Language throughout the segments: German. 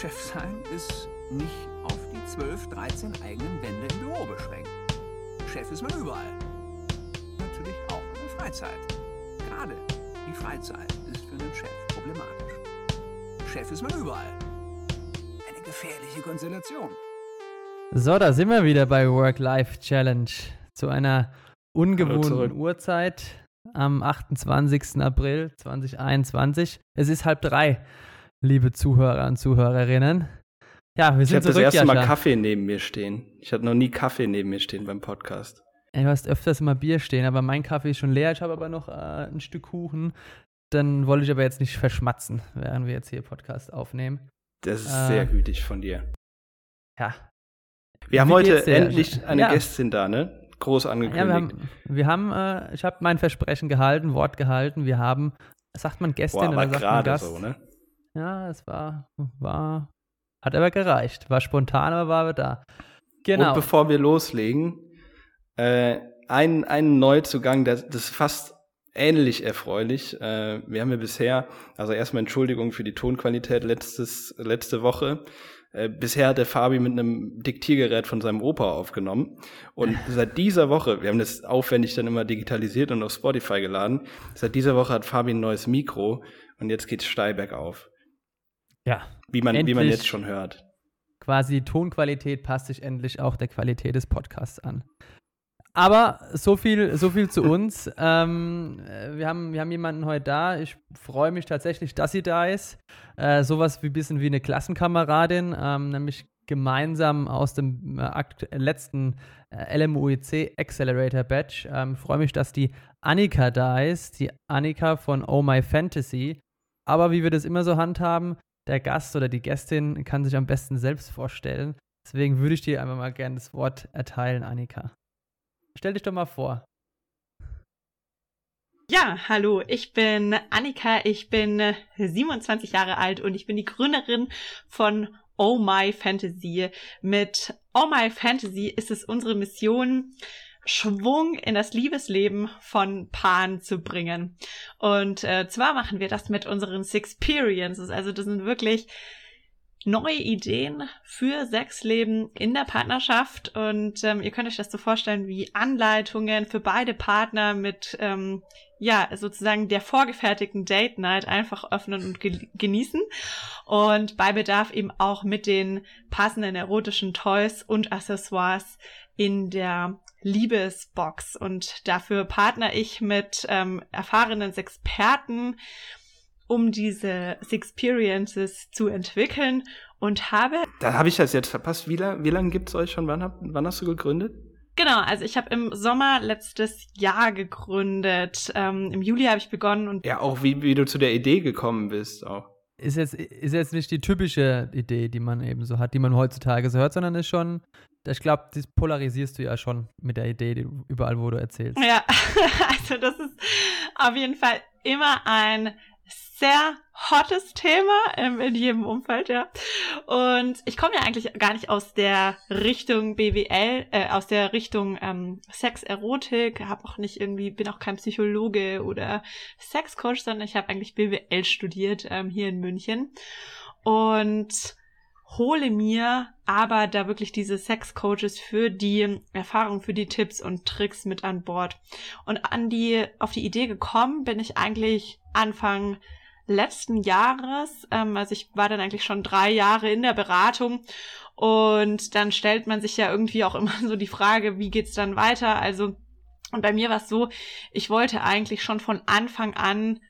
Chef sein ist nicht auf die 12, 13 eigenen Wände im Büro beschränkt. Chef ist man überall. Natürlich auch in der Freizeit. Gerade die Freizeit ist für einen Chef problematisch. Chef ist man überall. Eine gefährliche Konstellation. So, da sind wir wieder bei Work-Life-Challenge. Zu einer ungewohnten Uhrzeit am 28. April 2021. Es ist halb drei, liebe Zuhörer und Zuhörerinnen. Ja, wir Ich sind habe das erste Mal. Kaffee neben mir stehen. Ich hatte noch nie Kaffee neben mir stehen beim Podcast. Ey, Du hast öfters immer Bier stehen, aber mein Kaffee ist schon leer. Ich habe aber noch äh, ein Stück Kuchen. Dann wollte ich aber jetzt nicht verschmatzen, während wir jetzt hier Podcast aufnehmen. Das ist Äh. sehr gütig von dir. Ja. Wir haben Wie heute geht's dir? endlich eine Ja. Gästin da, ne? Groß Ja, angekündigt. wir haben, wir haben äh, ich habe mein Versprechen gehalten, Wort gehalten. Wir haben, sagt man Gästin Boah, oder sagt man gerade Gast? so, ne? Ja, es war, war, hat aber gereicht. War spontan, aber war da. Genau. Und bevor wir loslegen, äh, ein, ein Neuzugang, das, das ist fast ähnlich erfreulich. Äh, wir haben ja bisher, also erstmal Entschuldigung für die Tonqualität letztes, letzte Woche. Äh, bisher hat der Fabi mit einem Diktiergerät von seinem Opa aufgenommen. Und seit dieser Woche, wir haben das aufwendig dann immer digitalisiert und auf Spotify geladen, seit dieser Woche hat Fabi ein neues Mikro und jetzt geht's steil bergauf. Ja, Wie man, wie man jetzt schon hört. quasi die Tonqualität passt sich endlich auch der Qualität des Podcasts an. Aber so viel, so viel zu uns. ähm, äh, wir, haben, wir haben jemanden heute da. Ich freue mich tatsächlich, dass sie da ist. Äh, sowas wie ein bisschen wie eine Klassenkameradin, ähm, nämlich gemeinsam aus dem äh, letzten äh, LMUEC Accelerator Batch. Ähm, freue mich, dass die Annika da ist. Die Annika von Oh My Fantasy. Aber wie wir das immer so handhaben, der Gast oder die Gästin kann sich am besten selbst vorstellen. Deswegen würde ich dir einfach mal gerne das Wort erteilen, Annika. Stell dich doch mal vor. Ja, hallo, ich bin Annika, ich bin äh, 27 Jahre alt und ich bin die Gründerin von Oh My Fantasy. Mit Oh My Fantasy ist es unsere Mission, Schwung in das Liebesleben von Paaren zu bringen. Und äh, zwar machen wir das mit unseren Sixperiences. Also das sind wirklich neue Ideen für Sexleben in der Partnerschaft. Und ähm, ihr könnt euch das so vorstellen wie Anleitungen für beide Partner mit ähm, ja, sozusagen der vorgefertigten Date Night einfach öffnen und ge genießen. Und bei Bedarf eben auch mit den passenden erotischen Toys und Accessoires in der Liebesbox. Und dafür partner ich mit ähm, erfahrenen Experten, um diese Sixperiences zu entwickeln und habe Da habe ich das jetzt verpasst. Wie lange wie lang gibt's euch schon? Wann, hab, wann hast du gegründet? Genau, also ich habe im Sommer letztes Jahr gegründet. Ähm, Im Juli habe ich begonnen und Ja, auch wie, wie du zu der Idee gekommen bist. Auch. Ist jetzt, ist jetzt nicht die typische Idee, die man eben so hat, die man heutzutage so hört, sondern ist schon, ich glaube, das polarisierst du ja schon mit der Idee, die überall, wo du erzählst. ja, also das ist auf jeden Fall immer ein sehr hottes Thema ähm, in jedem Umfeld, ja. Und ich komme ja eigentlich gar nicht aus der Richtung BWL, äh, aus der Richtung ähm, Sex, Erotik, habe auch nicht irgendwie, bin auch kein Psychologe oder Sexcoach, sondern ich habe eigentlich BWL studiert ähm, hier in München und hole mir aber da wirklich diese Sexcoaches für die Erfahrung, für die Tipps und Tricks mit an Bord. Und an die, auf die Idee gekommen bin ich eigentlich Anfang letzten Jahres. Ähm, also ich war dann eigentlich schon drei Jahre in der Beratung und dann stellt man sich ja irgendwie auch immer so die Frage, wie geht's dann weiter? Also und bei mir war es so, ich wollte eigentlich schon von Anfang an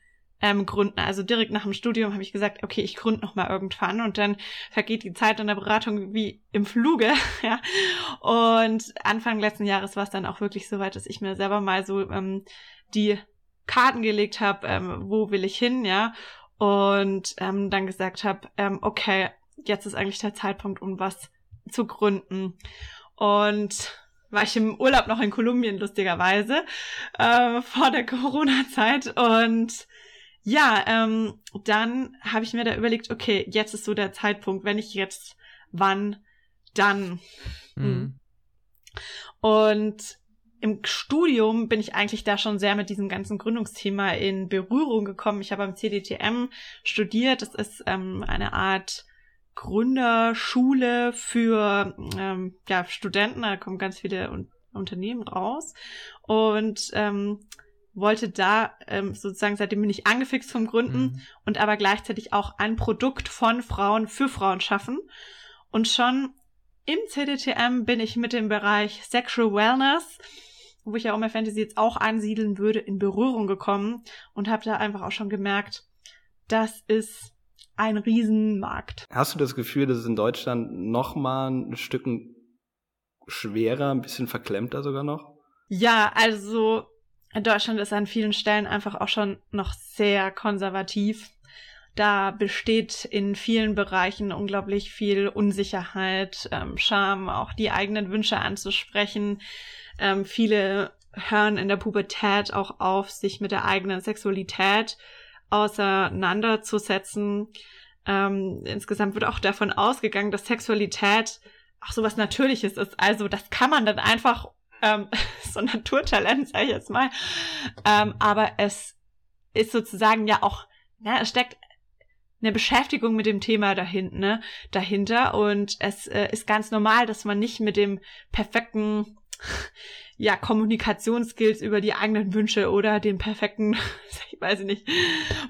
ähm, gründen. Also direkt nach dem Studium habe ich gesagt, okay, ich gründe noch mal irgendwann und dann vergeht die Zeit in der Beratung wie im Fluge, ja. Und Anfang letzten Jahres war es dann auch wirklich so weit, dass ich mir selber mal so ähm, die Karten gelegt habe, ähm, wo will ich hin, ja. Und ähm, dann gesagt habe, ähm, okay, jetzt ist eigentlich der Zeitpunkt, um was zu gründen. Und war ich im Urlaub noch in Kolumbien, lustigerweise, äh, vor der Corona-Zeit. Und ja, ähm, dann habe ich mir da überlegt, okay, jetzt ist so der Zeitpunkt, wenn ich jetzt, wann, dann. Mhm. Und im Studium bin ich eigentlich da schon sehr mit diesem ganzen Gründungsthema in Berührung gekommen. Ich habe am CDTM studiert. Das ist ähm, eine Art Gründerschule für ähm, ja, Studenten, da kommen ganz viele Un Unternehmen raus und ähm, wollte da ähm, sozusagen, seitdem bin ich angefixt vom Gründen mhm. und aber gleichzeitig auch ein Produkt von Frauen für Frauen schaffen. Und schon im CDTM bin ich mit dem Bereich Sexual Wellness, wo ich ja Oma Fantasy jetzt auch ansiedeln würde, in Berührung gekommen und habe da einfach auch schon gemerkt, das ist ein Riesenmarkt. Hast du das Gefühl, dass es in Deutschland noch mal ein Stück schwerer, ein bisschen verklemmter sogar noch? Ja, also Deutschland ist an vielen Stellen einfach auch schon noch sehr konservativ. Da besteht in vielen Bereichen unglaublich viel Unsicherheit, ähm, Scham, auch die eigenen Wünsche anzusprechen. Ähm, viele hören in der Pubertät auch auf, sich mit der eigenen Sexualität auseinanderzusetzen. Ähm, insgesamt wird auch davon ausgegangen, dass Sexualität auch sowas Natürliches ist. Also das kann man dann einfach ähm, so ein Naturtalent, sag ich jetzt mal. Ähm, aber es ist sozusagen ja auch, ne, es steckt eine Beschäftigung mit dem Thema dahin, ne, dahinter. Und es äh, ist ganz normal, dass man nicht mit dem perfekten ja, Kommunikationsskills über die eigenen Wünsche oder den perfekten, ich weiß nicht,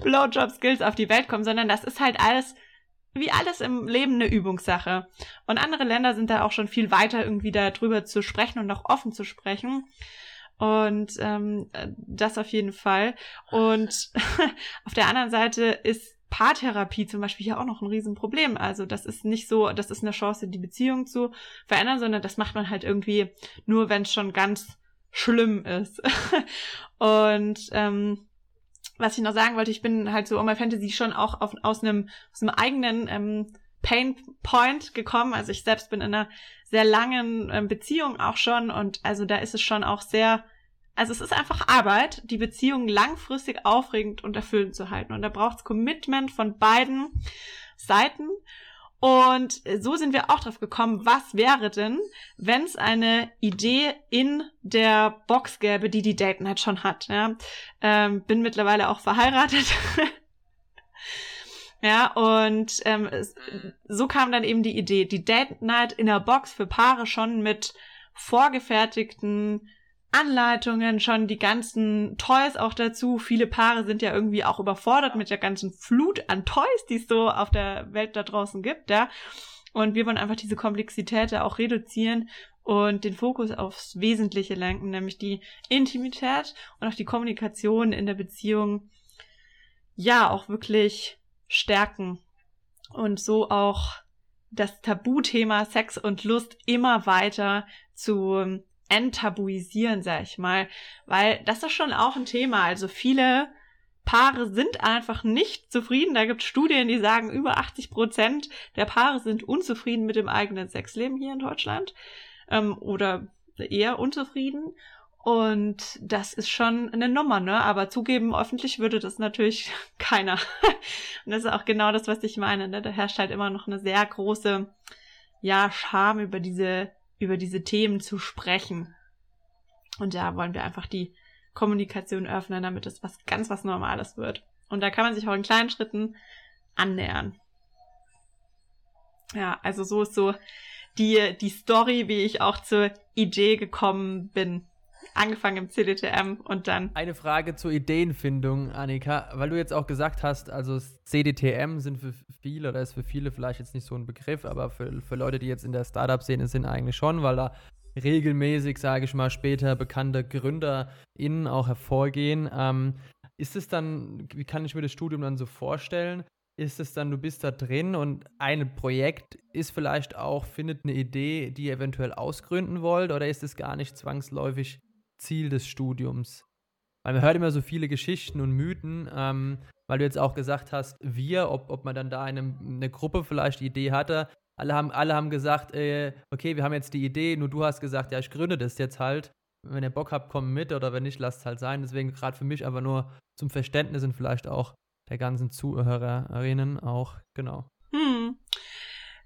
Blowjob-Skills auf die Welt kommt, sondern das ist halt alles wie alles im Leben eine Übungssache. Und andere Länder sind da auch schon viel weiter, irgendwie darüber zu sprechen und auch offen zu sprechen. Und ähm, das auf jeden Fall. Und auf der anderen Seite ist Paartherapie zum Beispiel hier auch noch ein Riesenproblem. Also das ist nicht so, das ist eine Chance, die Beziehung zu verändern, sondern das macht man halt irgendwie nur, wenn es schon ganz schlimm ist. und ähm, was ich noch sagen wollte, ich bin halt so um my Fantasy schon auch auf, aus einem aus einem eigenen ähm, Pain Point gekommen. Also ich selbst bin in einer sehr langen ähm, Beziehung auch schon und also da ist es schon auch sehr, also es ist einfach Arbeit, die Beziehung langfristig aufregend und erfüllend zu halten. Und da braucht es Commitment von beiden Seiten. Und so sind wir auch drauf gekommen, was wäre denn, wenn es eine Idee in der Box gäbe, die die Date Night schon hat. Ja? Ähm, bin mittlerweile auch verheiratet. ja, und ähm, so kam dann eben die Idee, die Date Night in der Box für Paare schon mit vorgefertigten Anleitungen, schon die ganzen Toys auch dazu. Viele Paare sind ja irgendwie auch überfordert mit der ganzen Flut an Toys, die es so auf der Welt da draußen gibt, ja. Und wir wollen einfach diese Komplexität auch reduzieren und den Fokus aufs Wesentliche lenken, nämlich die Intimität und auch die Kommunikation in der Beziehung, ja, auch wirklich stärken und so auch das Tabuthema Sex und Lust immer weiter zu enttabuisieren, sag ich mal, weil das ist schon auch ein Thema. Also viele Paare sind einfach nicht zufrieden. Da gibt es Studien, die sagen, über 80 Prozent der Paare sind unzufrieden mit dem eigenen Sexleben hier in Deutschland ähm, oder eher unzufrieden. Und das ist schon eine Nummer, ne? Aber zugeben, öffentlich würde das natürlich keiner. Und das ist auch genau das, was ich meine. Ne? Da herrscht halt immer noch eine sehr große, ja, Scham über diese über diese Themen zu sprechen. Und da wollen wir einfach die Kommunikation öffnen, damit es was ganz was Normales wird. Und da kann man sich auch in kleinen Schritten annähern. Ja, also so ist so die, die Story, wie ich auch zur Idee gekommen bin angefangen im CDTM und dann. Eine Frage zur Ideenfindung, Annika, weil du jetzt auch gesagt hast, also CDTM sind für viele oder ist für viele vielleicht jetzt nicht so ein Begriff, aber für, für Leute, die jetzt in der Startup-Szene sind, eigentlich schon, weil da regelmäßig, sage ich mal, später bekannte GründerInnen auch hervorgehen. Ähm, ist es dann, wie kann ich mir das Studium dann so vorstellen? Ist es dann, du bist da drin und ein Projekt ist vielleicht auch, findet eine Idee, die ihr eventuell ausgründen wollt, oder ist es gar nicht zwangsläufig Ziel des Studiums? Weil man hört immer so viele Geschichten und Mythen, ähm, weil du jetzt auch gesagt hast, wir, ob, ob man dann da eine, eine Gruppe vielleicht die Idee hatte. Alle haben, alle haben gesagt, äh, okay, wir haben jetzt die Idee, nur du hast gesagt, ja, ich gründe das jetzt halt. Wenn ihr Bock habt, kommt mit oder wenn nicht, lasst es halt sein. Deswegen gerade für mich aber nur zum Verständnis und vielleicht auch der ganzen Zuhörerinnen auch, genau. Hm.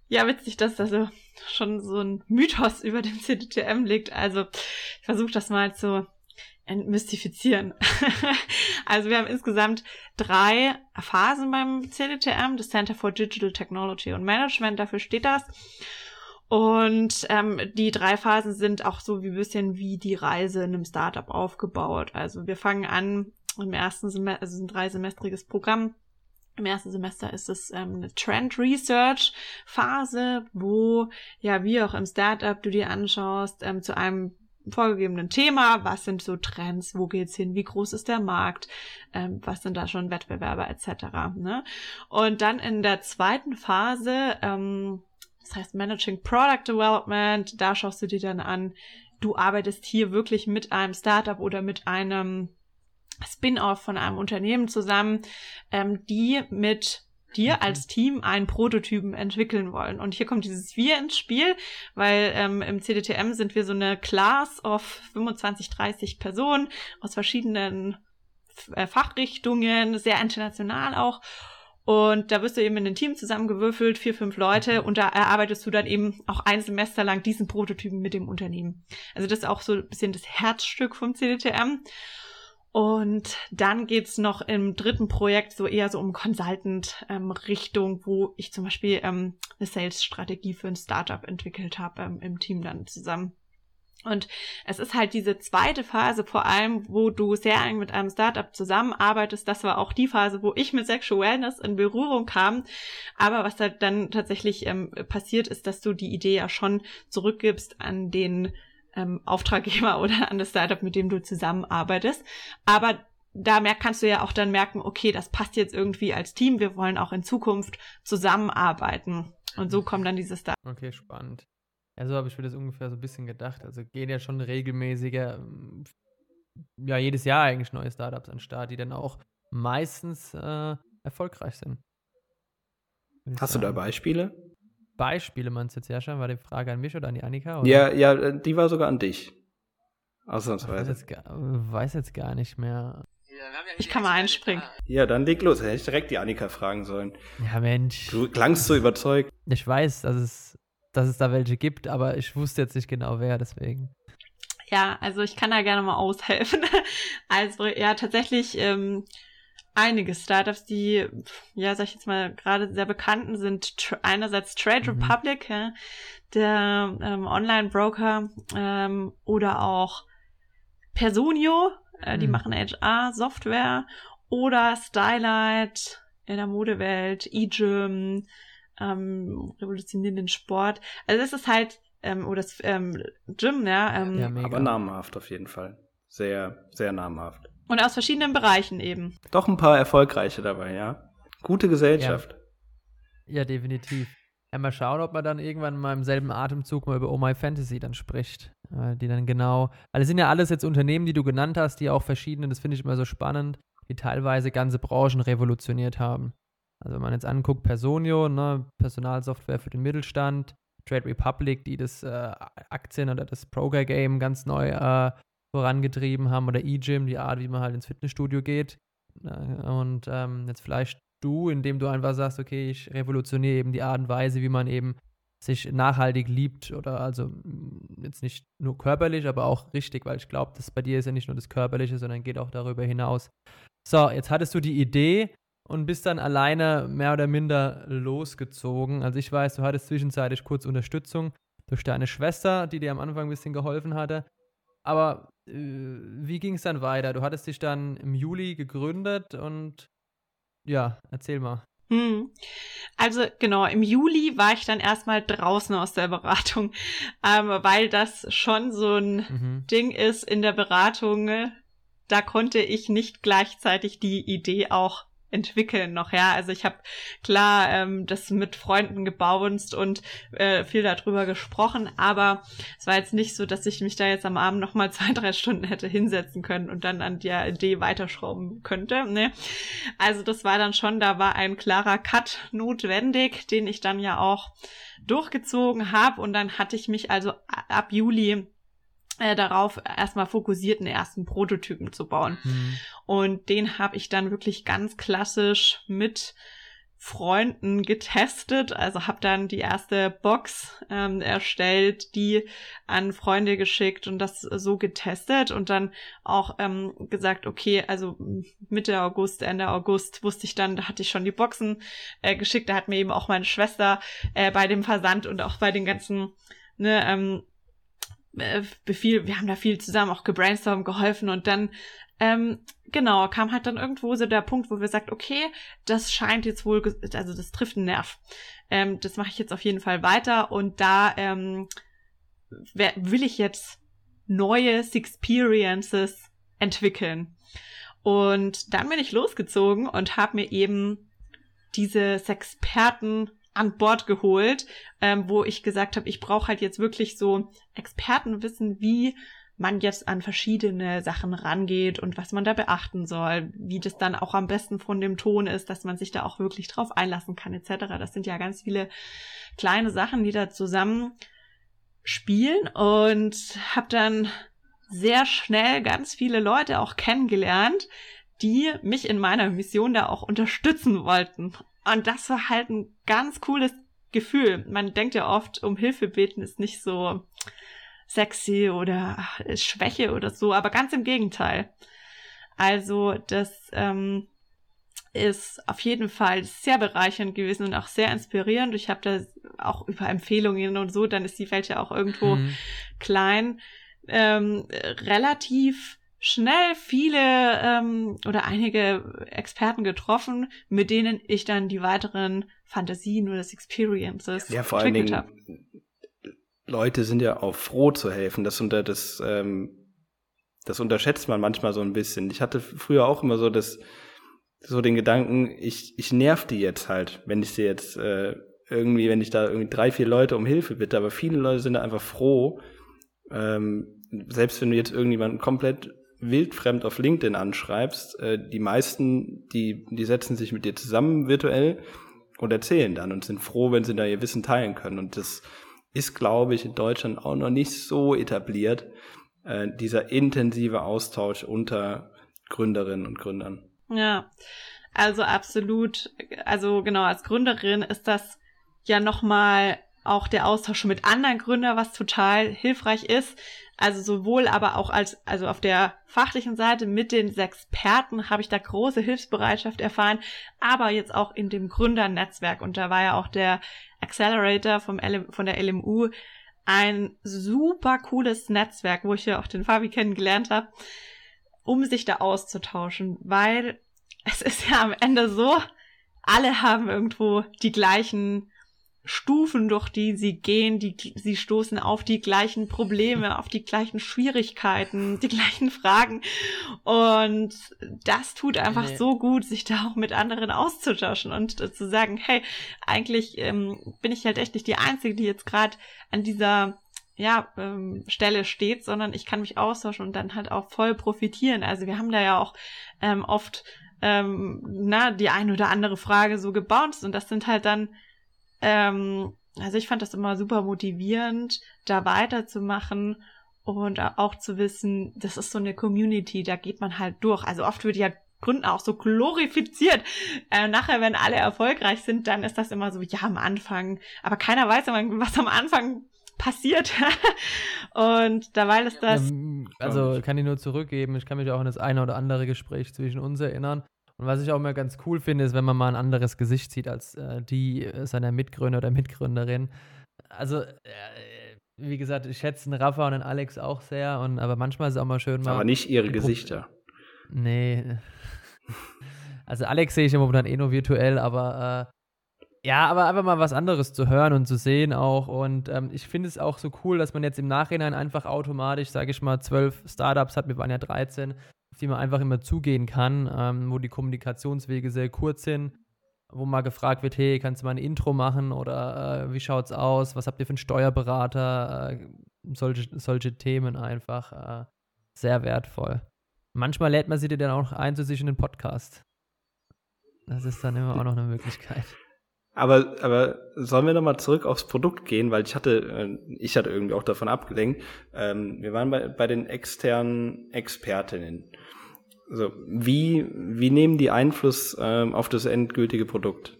Ja, witzig, dass da so schon so ein Mythos über dem CDTM liegt. Also ich versuche das mal zu entmystifizieren. also wir haben insgesamt drei Phasen beim CDTM, das Center for Digital Technology und Management, dafür steht das. Und ähm, die drei Phasen sind auch so wie bisschen wie die Reise in einem Startup aufgebaut. Also wir fangen an im ersten Semester, also ein dreisemestriges Programm. Im ersten Semester ist es ähm, eine Trend Research Phase, wo ja wie auch im Startup du dir anschaust ähm, zu einem vorgegebenen Thema, was sind so Trends, wo geht's hin, wie groß ist der Markt, ähm, was sind da schon Wettbewerber etc. Ne? Und dann in der zweiten Phase, ähm, das heißt Managing Product Development, da schaust du dir dann an, du arbeitest hier wirklich mit einem Startup oder mit einem Spin-off von einem Unternehmen zusammen, ähm, die mit dir mhm. als Team einen Prototypen entwickeln wollen. Und hier kommt dieses Wir ins Spiel, weil ähm, im CDTM sind wir so eine Class of 25, 30 Personen aus verschiedenen äh, Fachrichtungen, sehr international auch. Und da wirst du eben in ein Team zusammengewürfelt, vier, fünf Leute, mhm. und da erarbeitest du dann eben auch ein Semester lang diesen Prototypen mit dem Unternehmen. Also das ist auch so ein bisschen das Herzstück vom CDTM. Und dann geht's noch im dritten Projekt so eher so um Consultant-Richtung, ähm, wo ich zum Beispiel ähm, eine Sales-Strategie für ein Startup entwickelt habe ähm, im Team dann zusammen. Und es ist halt diese zweite Phase vor allem, wo du sehr eng mit einem Startup zusammenarbeitest. Das war auch die Phase, wo ich mit Sexual Wellness in Berührung kam. Aber was halt dann tatsächlich ähm, passiert ist, dass du die Idee ja schon zurückgibst an den ähm, Auftraggeber oder an das Startup, mit dem du zusammenarbeitest. Aber da merk, kannst du ja auch dann merken, okay, das passt jetzt irgendwie als Team, wir wollen auch in Zukunft zusammenarbeiten. Und so kommen dann diese Startups. Okay, spannend. Ja, so habe ich mir das ungefähr so ein bisschen gedacht. Also gehen ja schon regelmäßiger, ähm, ja, jedes Jahr eigentlich neue Startups an den Start, die dann auch meistens äh, erfolgreich sind. Hast du da Beispiele? Beispiele meinst du jetzt, ja schon? War die Frage an mich oder an die Annika? Oder? Ja, ja, die war sogar an dich. Ausnahmsweise. Ich weiß jetzt, weiß jetzt gar nicht mehr. Ich kann mal einspringen. Ja, dann leg los. Hätte ich direkt die Annika fragen sollen. Ja, Mensch. Du klangst so überzeugt. Ich weiß, dass es, dass es da welche gibt, aber ich wusste jetzt nicht genau wer, deswegen. Ja, also ich kann da gerne mal aushelfen. Also ja, tatsächlich ähm, einige Startups, die, ja, sag ich jetzt mal, gerade sehr bekannten sind tr einerseits Trade mhm. Republic, ja, der ähm, Online-Broker ähm, oder auch Personio, äh, die mhm. machen HR-Software oder Stylight in der Modewelt, eGym, ähm, revolutionieren den Sport. Also es ist halt, ähm, oder das ähm, Gym, ja. Ähm, ja aber namhaft auf jeden Fall. Sehr, sehr namhaft. Und aus verschiedenen Bereichen eben. Doch ein paar erfolgreiche dabei, ja. Gute Gesellschaft. Ja, ja definitiv. Ja, mal schauen, ob man dann irgendwann mal im selben Atemzug mal über Oh My Fantasy dann spricht. Äh, die dann genau, weil es sind ja alles jetzt Unternehmen, die du genannt hast, die auch verschiedene, das finde ich immer so spannend, die teilweise ganze Branchen revolutioniert haben. Also wenn man jetzt anguckt, Personio, ne, Personalsoftware für den Mittelstand, Trade Republic, die das äh, Aktien- oder das Broker-Game ganz neu äh, vorangetrieben haben oder E-Gym, die Art, wie man halt ins Fitnessstudio geht. Und ähm, jetzt vielleicht du, indem du einfach sagst, okay, ich revolutioniere eben die Art und Weise, wie man eben sich nachhaltig liebt oder also mm, jetzt nicht nur körperlich, aber auch richtig, weil ich glaube, das bei dir ist ja nicht nur das Körperliche, sondern geht auch darüber hinaus. So, jetzt hattest du die Idee und bist dann alleine mehr oder minder losgezogen. Also ich weiß, du hattest zwischenzeitlich kurz Unterstützung durch deine Schwester, die dir am Anfang ein bisschen geholfen hatte. Aber wie ging es dann weiter? Du hattest dich dann im Juli gegründet und ja, erzähl mal. Hm. Also genau, im Juli war ich dann erstmal draußen aus der Beratung, ähm, weil das schon so ein mhm. Ding ist in der Beratung. Da konnte ich nicht gleichzeitig die Idee auch entwickeln noch, ja. Also ich habe klar ähm, das mit Freunden gebounced und äh, viel darüber gesprochen, aber es war jetzt nicht so, dass ich mich da jetzt am Abend noch mal zwei, drei Stunden hätte hinsetzen können und dann an der Idee weiterschrauben könnte. Ne? Also das war dann schon, da war ein klarer Cut notwendig, den ich dann ja auch durchgezogen habe und dann hatte ich mich also ab Juli äh, darauf erstmal fokussiert, einen ersten Prototypen zu bauen. Mhm. Und den habe ich dann wirklich ganz klassisch mit Freunden getestet, also habe dann die erste Box ähm, erstellt, die an Freunde geschickt und das so getestet und dann auch ähm, gesagt, okay, also Mitte August, Ende August wusste ich dann, da hatte ich schon die Boxen äh, geschickt, da hat mir eben auch meine Schwester äh, bei dem Versand und auch bei den ganzen ne, ähm, äh, viel, wir haben da viel zusammen auch gebrainstormt, geholfen und dann ähm, genau, kam halt dann irgendwo so der Punkt, wo wir sagt, okay, das scheint jetzt wohl, also das trifft einen Nerv. Ähm, das mache ich jetzt auf jeden Fall weiter und da ähm, will ich jetzt neue Experiences entwickeln. Und dann bin ich losgezogen und habe mir eben diese Experten an Bord geholt, ähm, wo ich gesagt habe, ich brauche halt jetzt wirklich so Expertenwissen, wie man jetzt an verschiedene Sachen rangeht und was man da beachten soll, wie das dann auch am besten von dem Ton ist, dass man sich da auch wirklich drauf einlassen kann, etc. Das sind ja ganz viele kleine Sachen, die da zusammen spielen und habe dann sehr schnell ganz viele Leute auch kennengelernt, die mich in meiner Mission da auch unterstützen wollten. Und das war halt ein ganz cooles Gefühl. Man denkt ja oft, um Hilfe beten ist nicht so sexy oder Schwäche oder so, aber ganz im Gegenteil. Also das ähm, ist auf jeden Fall sehr bereichernd gewesen und auch sehr inspirierend. Ich habe da auch über Empfehlungen und so, dann ist die Welt ja auch irgendwo mhm. klein, ähm, relativ schnell viele ähm, oder einige Experten getroffen, mit denen ich dann die weiteren Fantasien oder das Experiences ja, vor allen Dingen, hab. Leute sind ja auch froh zu helfen. Das unter das, ähm, das unterschätzt man manchmal so ein bisschen. Ich hatte früher auch immer so das, so den Gedanken, ich, ich nerv die jetzt halt, wenn ich sie jetzt äh, irgendwie, wenn ich da irgendwie drei, vier Leute um Hilfe bitte, aber viele Leute sind da einfach froh, ähm, selbst wenn du jetzt irgendjemanden komplett wildfremd auf LinkedIn anschreibst, äh, die meisten, die, die setzen sich mit dir zusammen virtuell und erzählen dann und sind froh, wenn sie da ihr Wissen teilen können. Und das ist, glaube ich, in Deutschland auch noch nicht so etabliert, äh, dieser intensive Austausch unter Gründerinnen und Gründern. Ja, also absolut. Also genau, als Gründerin ist das ja nochmal auch der Austausch mit anderen Gründern, was total hilfreich ist. Also sowohl aber auch als, also auf der fachlichen Seite mit den Experten habe ich da große Hilfsbereitschaft erfahren, aber jetzt auch in dem Gründernetzwerk. Und da war ja auch der Accelerator vom L von der LMU ein super cooles Netzwerk, wo ich ja auch den Fabi kennengelernt habe, um sich da auszutauschen, weil es ist ja am Ende so, alle haben irgendwo die gleichen Stufen, durch die sie gehen, die, sie stoßen auf die gleichen Probleme, auf die gleichen Schwierigkeiten, die gleichen Fragen. Und das tut einfach nee. so gut, sich da auch mit anderen auszutauschen und äh, zu sagen, hey, eigentlich ähm, bin ich halt echt nicht die Einzige, die jetzt gerade an dieser ja, ähm, Stelle steht, sondern ich kann mich austauschen und dann halt auch voll profitieren. Also wir haben da ja auch ähm, oft ähm, na, die ein oder andere Frage so gebounced und das sind halt dann ähm, also ich fand das immer super motivierend, da weiterzumachen und auch zu wissen, das ist so eine Community, da geht man halt durch. Also oft wird ja Gründen auch so glorifiziert. Äh, nachher, wenn alle erfolgreich sind, dann ist das immer so, ja, am Anfang. Aber keiner weiß immer, was am Anfang passiert. und dabei ist das. Also kann ich nur zurückgeben. Ich kann mich auch an das eine oder andere Gespräch zwischen uns erinnern. Und was ich auch immer ganz cool finde, ist, wenn man mal ein anderes Gesicht sieht als äh, die äh, seiner Mitgründer oder Mitgründerin. Also, äh, wie gesagt, ich schätze den Rafa und den Alex auch sehr, und, aber manchmal ist es auch mal schön. Mal aber nicht ihre Gesichter. Nee. Also, Alex sehe ich ja momentan eh nur virtuell, aber äh, ja, aber einfach mal was anderes zu hören und zu sehen auch. Und ähm, ich finde es auch so cool, dass man jetzt im Nachhinein einfach automatisch, sage ich mal, zwölf Startups hat, wir waren ja 13, auf die man einfach immer zugehen kann, ähm, wo die Kommunikationswege sehr kurz sind, wo mal gefragt wird, hey, kannst du mal ein Intro machen oder äh, wie schaut's aus, was habt ihr für einen Steuerberater, äh, solche, solche Themen einfach äh, sehr wertvoll. Manchmal lädt man sie dir dann auch ein zu sich in den Podcast. Das ist dann immer auch noch eine Möglichkeit. Aber, aber sollen wir nochmal zurück aufs Produkt gehen, weil ich hatte, äh, ich hatte irgendwie auch davon abgelenkt. Ähm, wir waren bei, bei den externen Expertinnen. Also wie, wie nehmen die Einfluss ähm, auf das endgültige Produkt?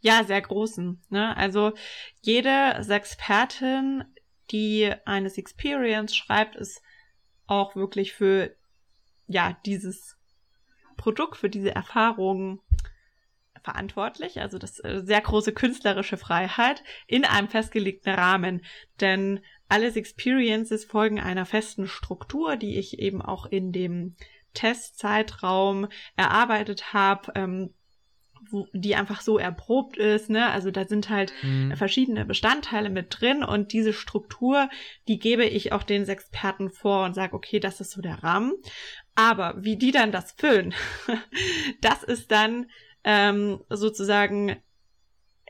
Ja, sehr großen. Ne? Also jede Sexpertin, die eine Experience schreibt, ist auch wirklich für ja dieses Produkt, für diese Erfahrungen verantwortlich. Also das äh, sehr große künstlerische Freiheit in einem festgelegten Rahmen. Denn alle Experiences folgen einer festen Struktur, die ich eben auch in dem Testzeitraum erarbeitet habe. Ähm, die einfach so erprobt ist, ne? Also da sind halt mhm. verschiedene Bestandteile mit drin und diese Struktur, die gebe ich auch den Experten vor und sage, okay, das ist so der Rahmen. Aber wie die dann das füllen, das ist dann ähm, sozusagen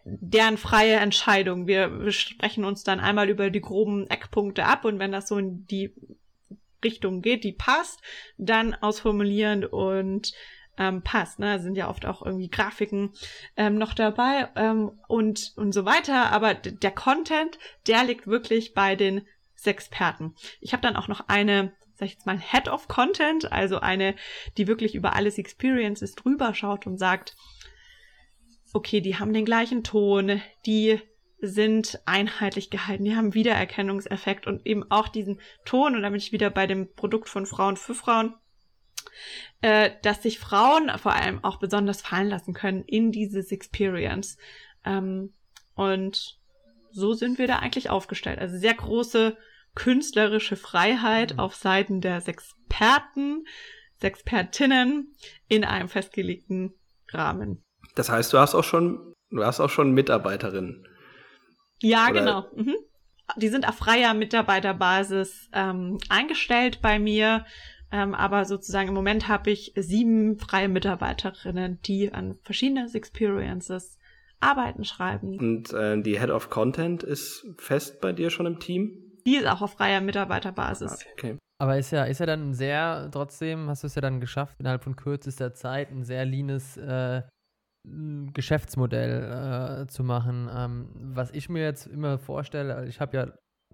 deren freie Entscheidung. Wir, sprechen uns dann einmal über die groben Eckpunkte ab und wenn das so in die Richtung geht, die passt, dann ausformulieren und ähm, passt. Ne? Sind ja oft auch irgendwie Grafiken ähm, noch dabei ähm, und, und so weiter. Aber der Content, der liegt wirklich bei den Experten. Ich habe dann auch noch eine, sag ich jetzt mal, Head of Content, also eine, die wirklich über alles Experiences drüber schaut und sagt, okay, die haben den gleichen Ton, die sind einheitlich gehalten, die haben Wiedererkennungseffekt und eben auch diesen Ton, und damit ich wieder bei dem Produkt von Frauen für Frauen, äh, dass sich Frauen vor allem auch besonders fallen lassen können in dieses Experience. Ähm, und so sind wir da eigentlich aufgestellt. Also sehr große künstlerische Freiheit mhm. auf Seiten der Experten, Expertinnen in einem festgelegten Rahmen. Das heißt, du hast auch schon, du hast auch schon Mitarbeiterinnen. Ja, Oder? genau. Mhm. Die sind auf freier Mitarbeiterbasis ähm, eingestellt bei mir. Ähm, aber sozusagen im Moment habe ich sieben freie Mitarbeiterinnen, die an verschiedenen Experiences arbeiten, schreiben. Und äh, die Head of Content ist fest bei dir schon im Team? Die ist auch auf freier Mitarbeiterbasis. Ah, okay. Aber ist ja, ist ja dann sehr, trotzdem hast du es ja dann geschafft, innerhalb von kürzester Zeit ein sehr leanes äh, Geschäftsmodell äh, zu machen. Ähm, was ich mir jetzt immer vorstelle, ich habe ja,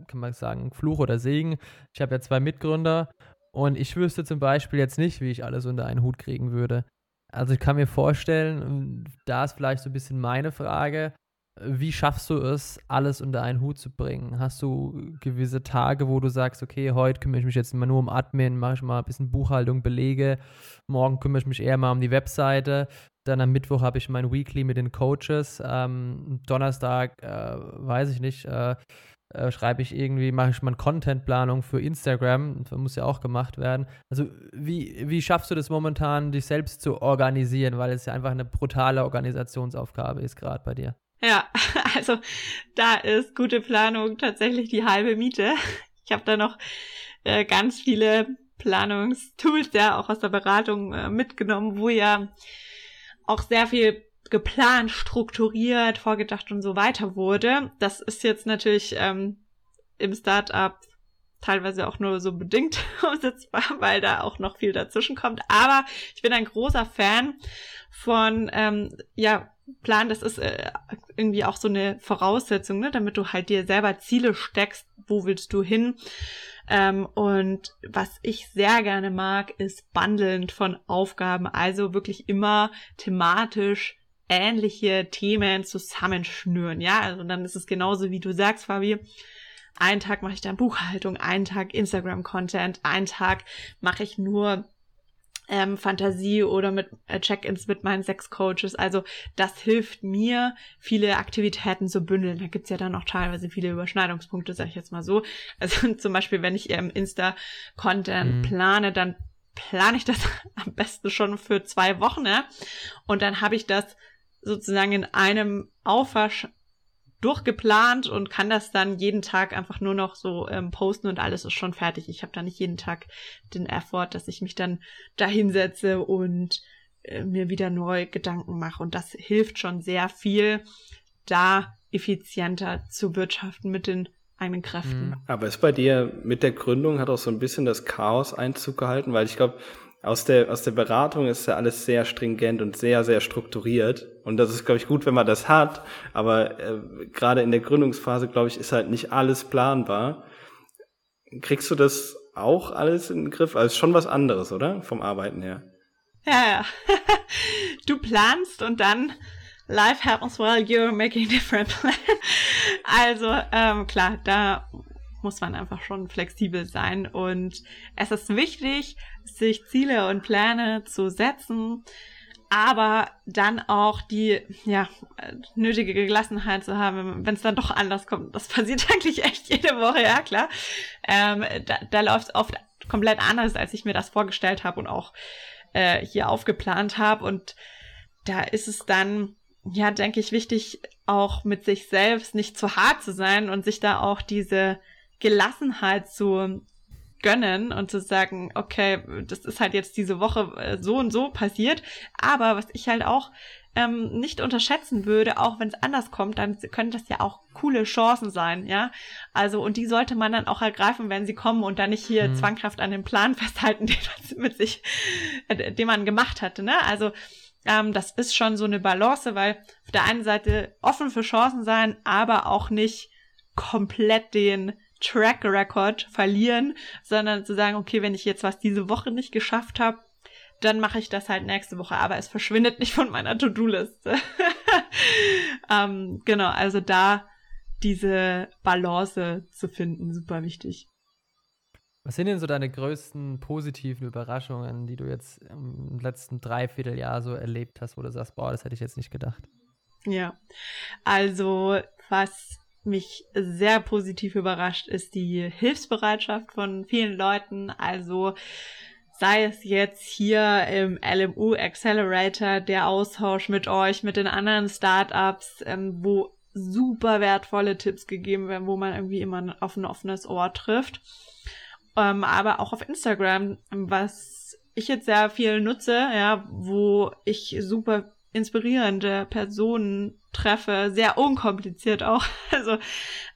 kann man sagen, Fluch oder Segen. Ich habe ja zwei Mitgründer und ich wüsste zum Beispiel jetzt nicht, wie ich alles unter einen Hut kriegen würde. Also ich kann mir vorstellen, da ist vielleicht so ein bisschen meine Frage, wie schaffst du es, alles unter einen Hut zu bringen? Hast du gewisse Tage, wo du sagst, okay, heute kümmere ich mich jetzt immer nur um Admin, mache ich mal ein bisschen Buchhaltung, Belege, morgen kümmere ich mich eher mal um die Webseite, dann am Mittwoch habe ich mein Weekly mit den Coaches, ähm, Donnerstag, äh, weiß ich nicht, äh, äh, schreibe ich irgendwie, mache ich mal Contentplanung für Instagram, das muss ja auch gemacht werden. Also wie, wie schaffst du das momentan, dich selbst zu organisieren, weil es ja einfach eine brutale Organisationsaufgabe ist gerade bei dir? Ja, also da ist gute Planung tatsächlich die halbe Miete. Ich habe da noch äh, ganz viele Planungstools ja auch aus der Beratung äh, mitgenommen, wo ja auch sehr viel geplant, strukturiert, vorgedacht und so weiter wurde. Das ist jetzt natürlich ähm, im Startup teilweise auch nur so bedingt umsetzbar, weil da auch noch viel dazwischen kommt. Aber ich bin ein großer Fan von, ähm, ja, Plan, das ist äh, irgendwie auch so eine Voraussetzung, ne, damit du halt dir selber Ziele steckst, wo willst du hin. Ähm, und was ich sehr gerne mag, ist bundelnd von Aufgaben, also wirklich immer thematisch ähnliche Themen zusammenschnüren, ja, also dann ist es genauso wie du sagst, Fabi, einen Tag mache ich dann Buchhaltung, einen Tag Instagram-Content, einen Tag mache ich nur ähm, Fantasie oder mit äh, Check-ins mit meinen Sex-Coaches. Also das hilft mir, viele Aktivitäten zu bündeln. Da gibt's ja dann auch teilweise viele Überschneidungspunkte, sag ich jetzt mal so. Also zum Beispiel, wenn ich ähm, Insta-Content mhm. plane, dann plane ich das am besten schon für zwei Wochen, ja. Und dann habe ich das sozusagen in einem Aufwasch durchgeplant und kann das dann jeden Tag einfach nur noch so ähm, posten und alles ist schon fertig. Ich habe da nicht jeden Tag den Effort, dass ich mich dann da hinsetze und äh, mir wieder neu Gedanken mache. Und das hilft schon sehr viel, da effizienter zu wirtschaften mit den eigenen Kräften. Aber ist bei dir mit der Gründung hat auch so ein bisschen das Chaos Einzug gehalten, weil ich glaube, aus der, aus der Beratung ist ja alles sehr stringent und sehr, sehr strukturiert. Und das ist, glaube ich, gut, wenn man das hat. Aber äh, gerade in der Gründungsphase, glaube ich, ist halt nicht alles planbar. Kriegst du das auch alles in den Griff? Also schon was anderes, oder? Vom Arbeiten her. Ja, ja. du planst und dann life happens while you're making different plans. Also ähm, klar, da muss man einfach schon flexibel sein und es ist wichtig, sich Ziele und Pläne zu setzen, aber dann auch die ja, nötige Gelassenheit zu haben, wenn es dann doch anders kommt. Das passiert eigentlich echt jede Woche, ja klar. Ähm, da da läuft es oft komplett anders, als ich mir das vorgestellt habe und auch äh, hier aufgeplant habe. Und da ist es dann, ja, denke ich, wichtig, auch mit sich selbst nicht zu hart zu sein und sich da auch diese Gelassenheit zu gönnen und zu sagen, okay, das ist halt jetzt diese Woche äh, so und so passiert. Aber was ich halt auch ähm, nicht unterschätzen würde, auch wenn es anders kommt, dann können das ja auch coole Chancen sein, ja. Also, und die sollte man dann auch ergreifen, wenn sie kommen und dann nicht hier mhm. zwanghaft an dem Plan festhalten, den man mit sich, äh, den man gemacht hatte, ne? Also, ähm, das ist schon so eine Balance, weil auf der einen Seite offen für Chancen sein, aber auch nicht komplett den Track Record verlieren, sondern zu sagen, okay, wenn ich jetzt was diese Woche nicht geschafft habe, dann mache ich das halt nächste Woche, aber es verschwindet nicht von meiner To-Do-Liste. ähm, genau, also da diese Balance zu finden, super wichtig. Was sind denn so deine größten positiven Überraschungen, die du jetzt im letzten Dreivierteljahr so erlebt hast, wo du sagst, boah, das hätte ich jetzt nicht gedacht? Ja, also was mich sehr positiv überrascht, ist die Hilfsbereitschaft von vielen Leuten. Also sei es jetzt hier im LMU Accelerator, der Austausch mit euch, mit den anderen Startups, ähm, wo super wertvolle Tipps gegeben werden, wo man irgendwie immer auf ein offenes Ohr trifft. Ähm, aber auch auf Instagram, was ich jetzt sehr viel nutze, ja, wo ich super inspirierende Personen treffe, sehr unkompliziert auch. Also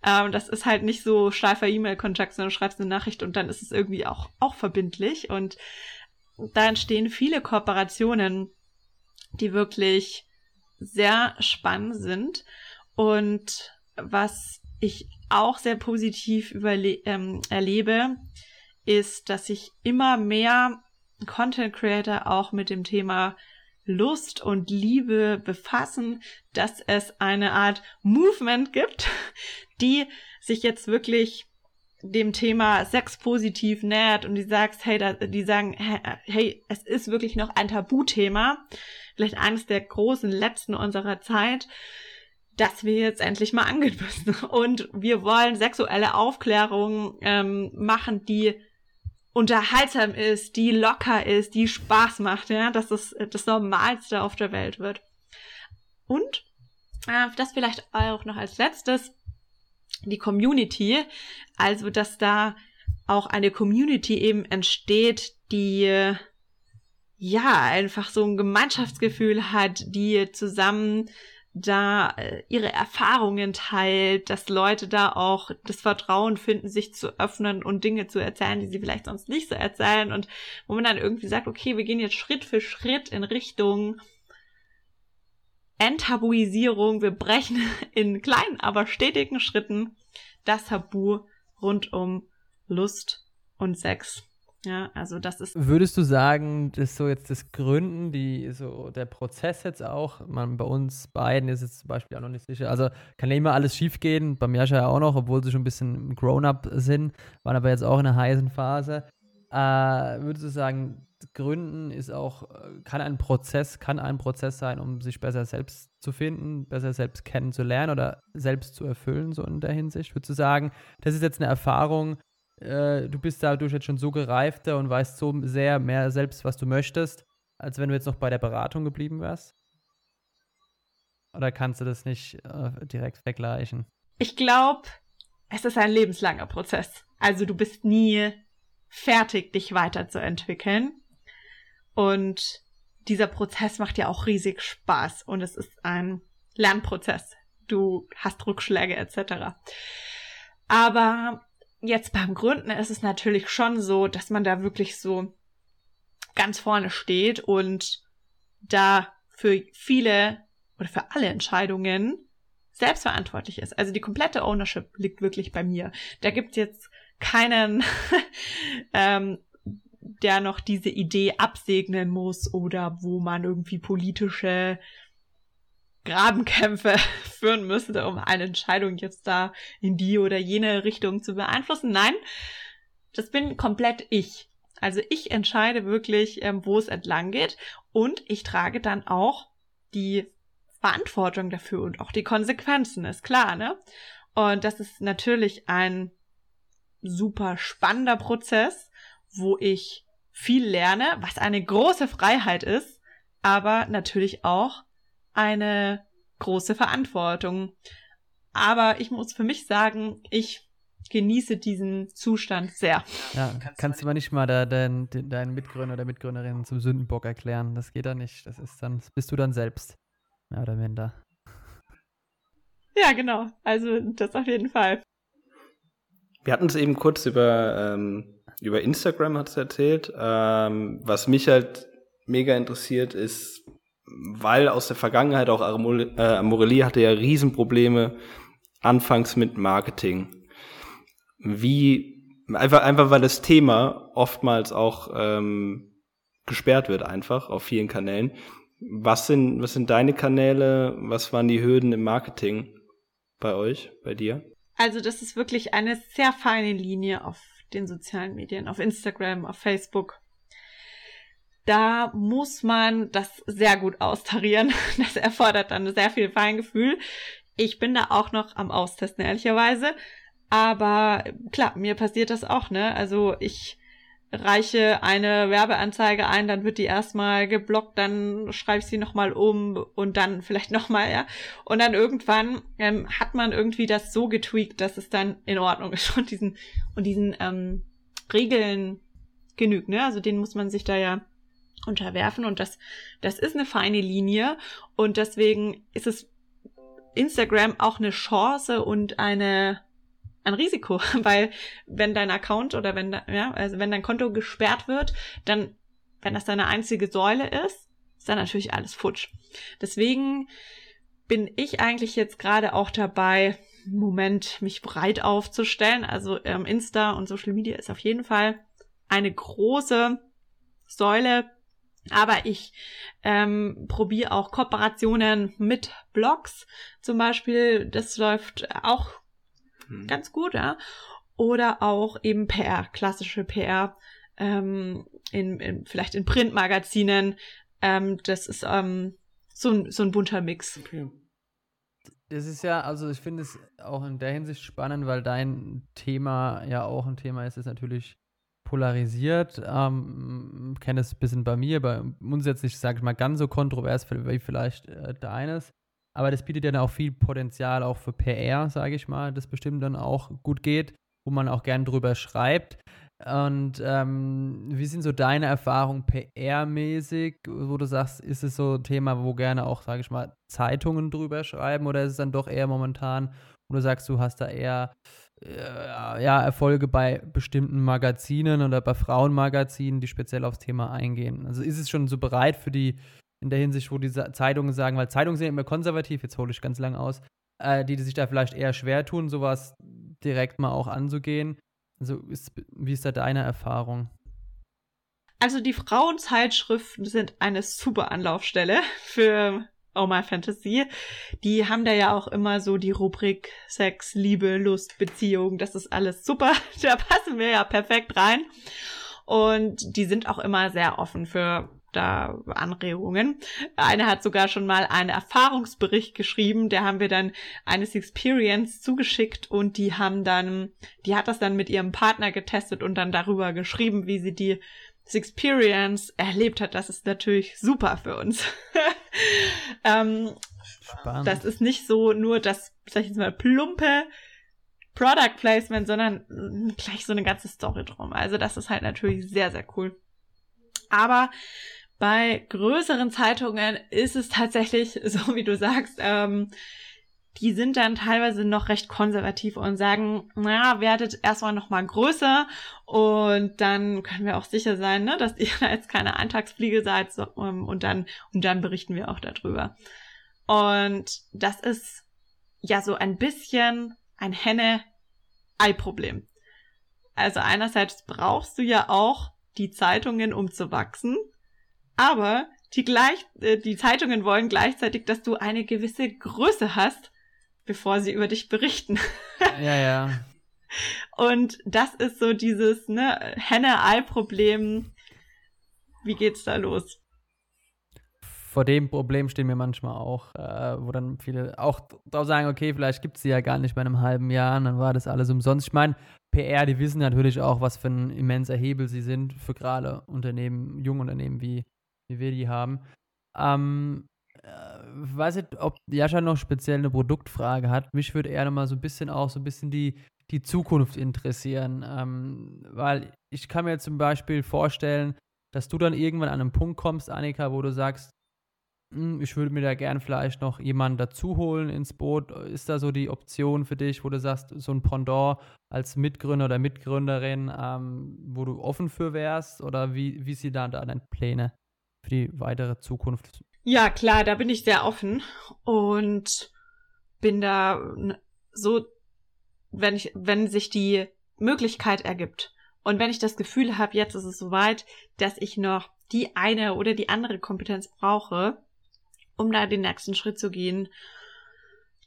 ähm, das ist halt nicht so steifer E-Mail-Kontakt, sondern schreibst eine Nachricht und dann ist es irgendwie auch, auch verbindlich. Und da entstehen viele Kooperationen, die wirklich sehr spannend sind. Und was ich auch sehr positiv ähm, erlebe, ist, dass sich immer mehr Content Creator auch mit dem Thema Lust und Liebe befassen, dass es eine Art Movement gibt, die sich jetzt wirklich dem Thema Sex positiv nähert und die sagst, hey, da, die sagen, hey, es ist wirklich noch ein Tabuthema, vielleicht eines der großen letzten unserer Zeit, dass wir jetzt endlich mal angehen müssen. Und wir wollen sexuelle Aufklärung ähm, machen, die unterhaltsam ist, die locker ist, die Spaß macht, ja, dass es das Normalste auf der Welt wird. Und äh, das vielleicht auch noch als letztes, die Community, also dass da auch eine Community eben entsteht, die ja einfach so ein Gemeinschaftsgefühl hat, die zusammen da äh, ihre Erfahrungen teilt, dass Leute da auch das Vertrauen finden, sich zu öffnen und Dinge zu erzählen, die sie vielleicht sonst nicht so erzählen und wo man dann irgendwie sagt, okay, wir gehen jetzt Schritt für Schritt in Richtung Enttabuisierung, wir brechen in kleinen, aber stetigen Schritten das Tabu rund um Lust und Sex. Ja, also das ist. Würdest du sagen, dass so jetzt das Gründen, die so der Prozess jetzt auch, man bei uns beiden ist jetzt zum Beispiel auch noch nicht sicher. Also kann ja immer alles schief gehen, bei Jascha ja auch noch, obwohl sie schon ein bisschen grown-up sind, waren aber jetzt auch in einer heißen Phase. Äh, würdest du sagen, Gründen ist auch, kann ein Prozess, kann ein Prozess sein, um sich besser selbst zu finden, besser selbst kennenzulernen oder selbst zu erfüllen, so in der Hinsicht? Würdest du sagen, das ist jetzt eine Erfahrung, äh, du bist dadurch jetzt schon so gereifter und weißt so sehr mehr selbst, was du möchtest, als wenn du jetzt noch bei der Beratung geblieben wärst? Oder kannst du das nicht äh, direkt vergleichen? Ich glaube, es ist ein lebenslanger Prozess. Also du bist nie fertig, dich weiterzuentwickeln. Und dieser Prozess macht ja auch riesig Spaß und es ist ein Lernprozess. Du hast Rückschläge etc. Aber jetzt beim Gründen ist es natürlich schon so, dass man da wirklich so ganz vorne steht und da für viele oder für alle Entscheidungen selbstverantwortlich ist. Also die komplette Ownership liegt wirklich bei mir. Da gibt's jetzt keinen, ähm, der noch diese Idee absegnen muss oder wo man irgendwie politische Grabenkämpfe führen müsste, um eine Entscheidung jetzt da in die oder jene Richtung zu beeinflussen. Nein, das bin komplett ich. Also ich entscheide wirklich, ähm, wo es entlang geht und ich trage dann auch die Verantwortung dafür und auch die Konsequenzen, ist klar, ne? Und das ist natürlich ein super spannender Prozess, wo ich viel lerne, was eine große Freiheit ist, aber natürlich auch eine große Verantwortung. Aber ich muss für mich sagen, ich genieße diesen Zustand sehr. Ja, kannst du mal nicht mal da deinen dein Mitgründer oder Mitgründerin zum Sündenbock erklären. Das geht da nicht. Das ist dann, das bist du dann selbst. Mehr oder minder. Ja, genau. Also das auf jeden Fall. Wir hatten es eben kurz über, ähm, über Instagram, hat es erzählt. Ähm, was mich halt mega interessiert, ist, weil aus der Vergangenheit auch Amorelli äh, hatte ja Riesenprobleme anfangs mit Marketing. Wie, einfach, einfach weil das Thema oftmals auch ähm, gesperrt wird einfach auf vielen Kanälen. Was sind, was sind deine Kanäle? Was waren die Hürden im Marketing bei euch, bei dir? Also das ist wirklich eine sehr feine Linie auf den sozialen Medien, auf Instagram, auf Facebook. Da muss man das sehr gut austarieren. Das erfordert dann sehr viel Feingefühl. Ich bin da auch noch am Austesten, ehrlicherweise. Aber klar, mir passiert das auch, ne? Also ich reiche eine Werbeanzeige ein, dann wird die erstmal geblockt, dann schreibe ich sie nochmal um und dann vielleicht nochmal, ja. Und dann irgendwann ähm, hat man irgendwie das so getweakt, dass es dann in Ordnung ist und diesen, und diesen ähm, Regeln genügt, ne? Also den muss man sich da ja unterwerfen und das, das ist eine feine Linie und deswegen ist es Instagram auch eine Chance und eine ein Risiko, weil wenn dein Account oder wenn, ja, also wenn dein Konto gesperrt wird, dann, wenn das deine einzige Säule ist, ist dann natürlich alles futsch. Deswegen bin ich eigentlich jetzt gerade auch dabei, Moment, mich breit aufzustellen. Also ähm, Insta und Social Media ist auf jeden Fall eine große Säule. Aber ich ähm, probiere auch Kooperationen mit Blogs zum Beispiel. Das läuft auch mhm. ganz gut, ja. Oder auch eben PR, klassische PR, ähm, in, in, vielleicht in Printmagazinen. Ähm, das ist ähm, so, ein, so ein bunter Mix. Okay. Das ist ja, also ich finde es auch in der Hinsicht spannend, weil dein Thema ja auch ein Thema ist, ist natürlich polarisiert. Ähm, kenne es ein bisschen bei mir, bei uns jetzt nicht, sage ich mal, ganz so kontrovers wie vielleicht äh, deines. Aber das bietet ja dann auch viel Potenzial auch für PR, sage ich mal, das bestimmt dann auch gut geht, wo man auch gern drüber schreibt. Und ähm, wie sind so deine Erfahrungen PR-mäßig, wo du sagst, ist es so ein Thema, wo gerne auch, sage ich mal, Zeitungen drüber schreiben oder ist es dann doch eher momentan, wo du sagst, du hast da eher ja, Erfolge bei bestimmten Magazinen oder bei Frauenmagazinen, die speziell aufs Thema eingehen? Also ist es schon so bereit für die in der Hinsicht, wo die Zeitungen sagen, weil Zeitungen sind immer konservativ, jetzt hole ich ganz lang aus, äh, die, die sich da vielleicht eher schwer tun, sowas direkt mal auch anzugehen. Also ist, wie ist da deine Erfahrung? Also die Frauenzeitschriften sind eine super Anlaufstelle für Oh My Fantasy. Die haben da ja auch immer so die Rubrik Sex, Liebe, Lust, Beziehung. Das ist alles super. Da passen wir ja perfekt rein. Und die sind auch immer sehr offen für da Anregungen. Eine hat sogar schon mal einen Erfahrungsbericht geschrieben, der haben wir dann eines Experience zugeschickt und die haben dann, die hat das dann mit ihrem Partner getestet und dann darüber geschrieben, wie sie die Experience erlebt hat. Das ist natürlich super für uns. ähm, Spannend. Das ist nicht so nur das, sag ich jetzt mal, plumpe Product Placement, sondern gleich so eine ganze Story drum. Also das ist halt natürlich sehr, sehr cool. Aber bei größeren Zeitungen ist es tatsächlich, so wie du sagst, ähm, die sind dann teilweise noch recht konservativ und sagen, naja, werdet erstmal noch mal größer und dann können wir auch sicher sein, ne, dass ihr da jetzt keine Eintagsfliege seid so, ähm, und dann und dann berichten wir auch darüber. Und das ist ja so ein bisschen ein Henne-Ei-Problem. Also einerseits brauchst du ja auch die Zeitungen, um zu wachsen. Aber die gleich, äh, die Zeitungen wollen gleichzeitig, dass du eine gewisse Größe hast, bevor sie über dich berichten. Ja, ja. Und das ist so dieses ne, Henne-Ei-Problem. Wie geht's da los? Vor dem Problem stehen wir manchmal auch, äh, wo dann viele auch drauf sagen, okay, vielleicht gibt es sie ja gar nicht bei einem halben Jahr und dann war das alles umsonst. Ich meine, PR, die wissen natürlich auch, was für ein immenser Hebel sie sind für gerade Unternehmen, junge Unternehmen wie, wie wir die haben. Ähm, äh, weiß nicht, ob Jascha noch speziell eine Produktfrage hat. Mich würde eher nochmal so ein bisschen auch so ein bisschen die, die Zukunft interessieren. Ähm, weil ich kann mir zum Beispiel vorstellen, dass du dann irgendwann an einen Punkt kommst, Annika, wo du sagst, hm, ich würde mir da gern vielleicht noch jemanden dazu holen ins Boot. Ist da so die Option für dich, wo du sagst, so ein Pendant als Mitgründer oder Mitgründerin, ähm, wo du offen für wärst? Oder wie, wie sind da deine Pläne für die weitere Zukunft? Ja, klar, da bin ich sehr offen und bin da so, wenn ich, wenn sich die Möglichkeit ergibt und wenn ich das Gefühl habe, jetzt ist es soweit, dass ich noch die eine oder die andere Kompetenz brauche, um da den nächsten Schritt zu gehen,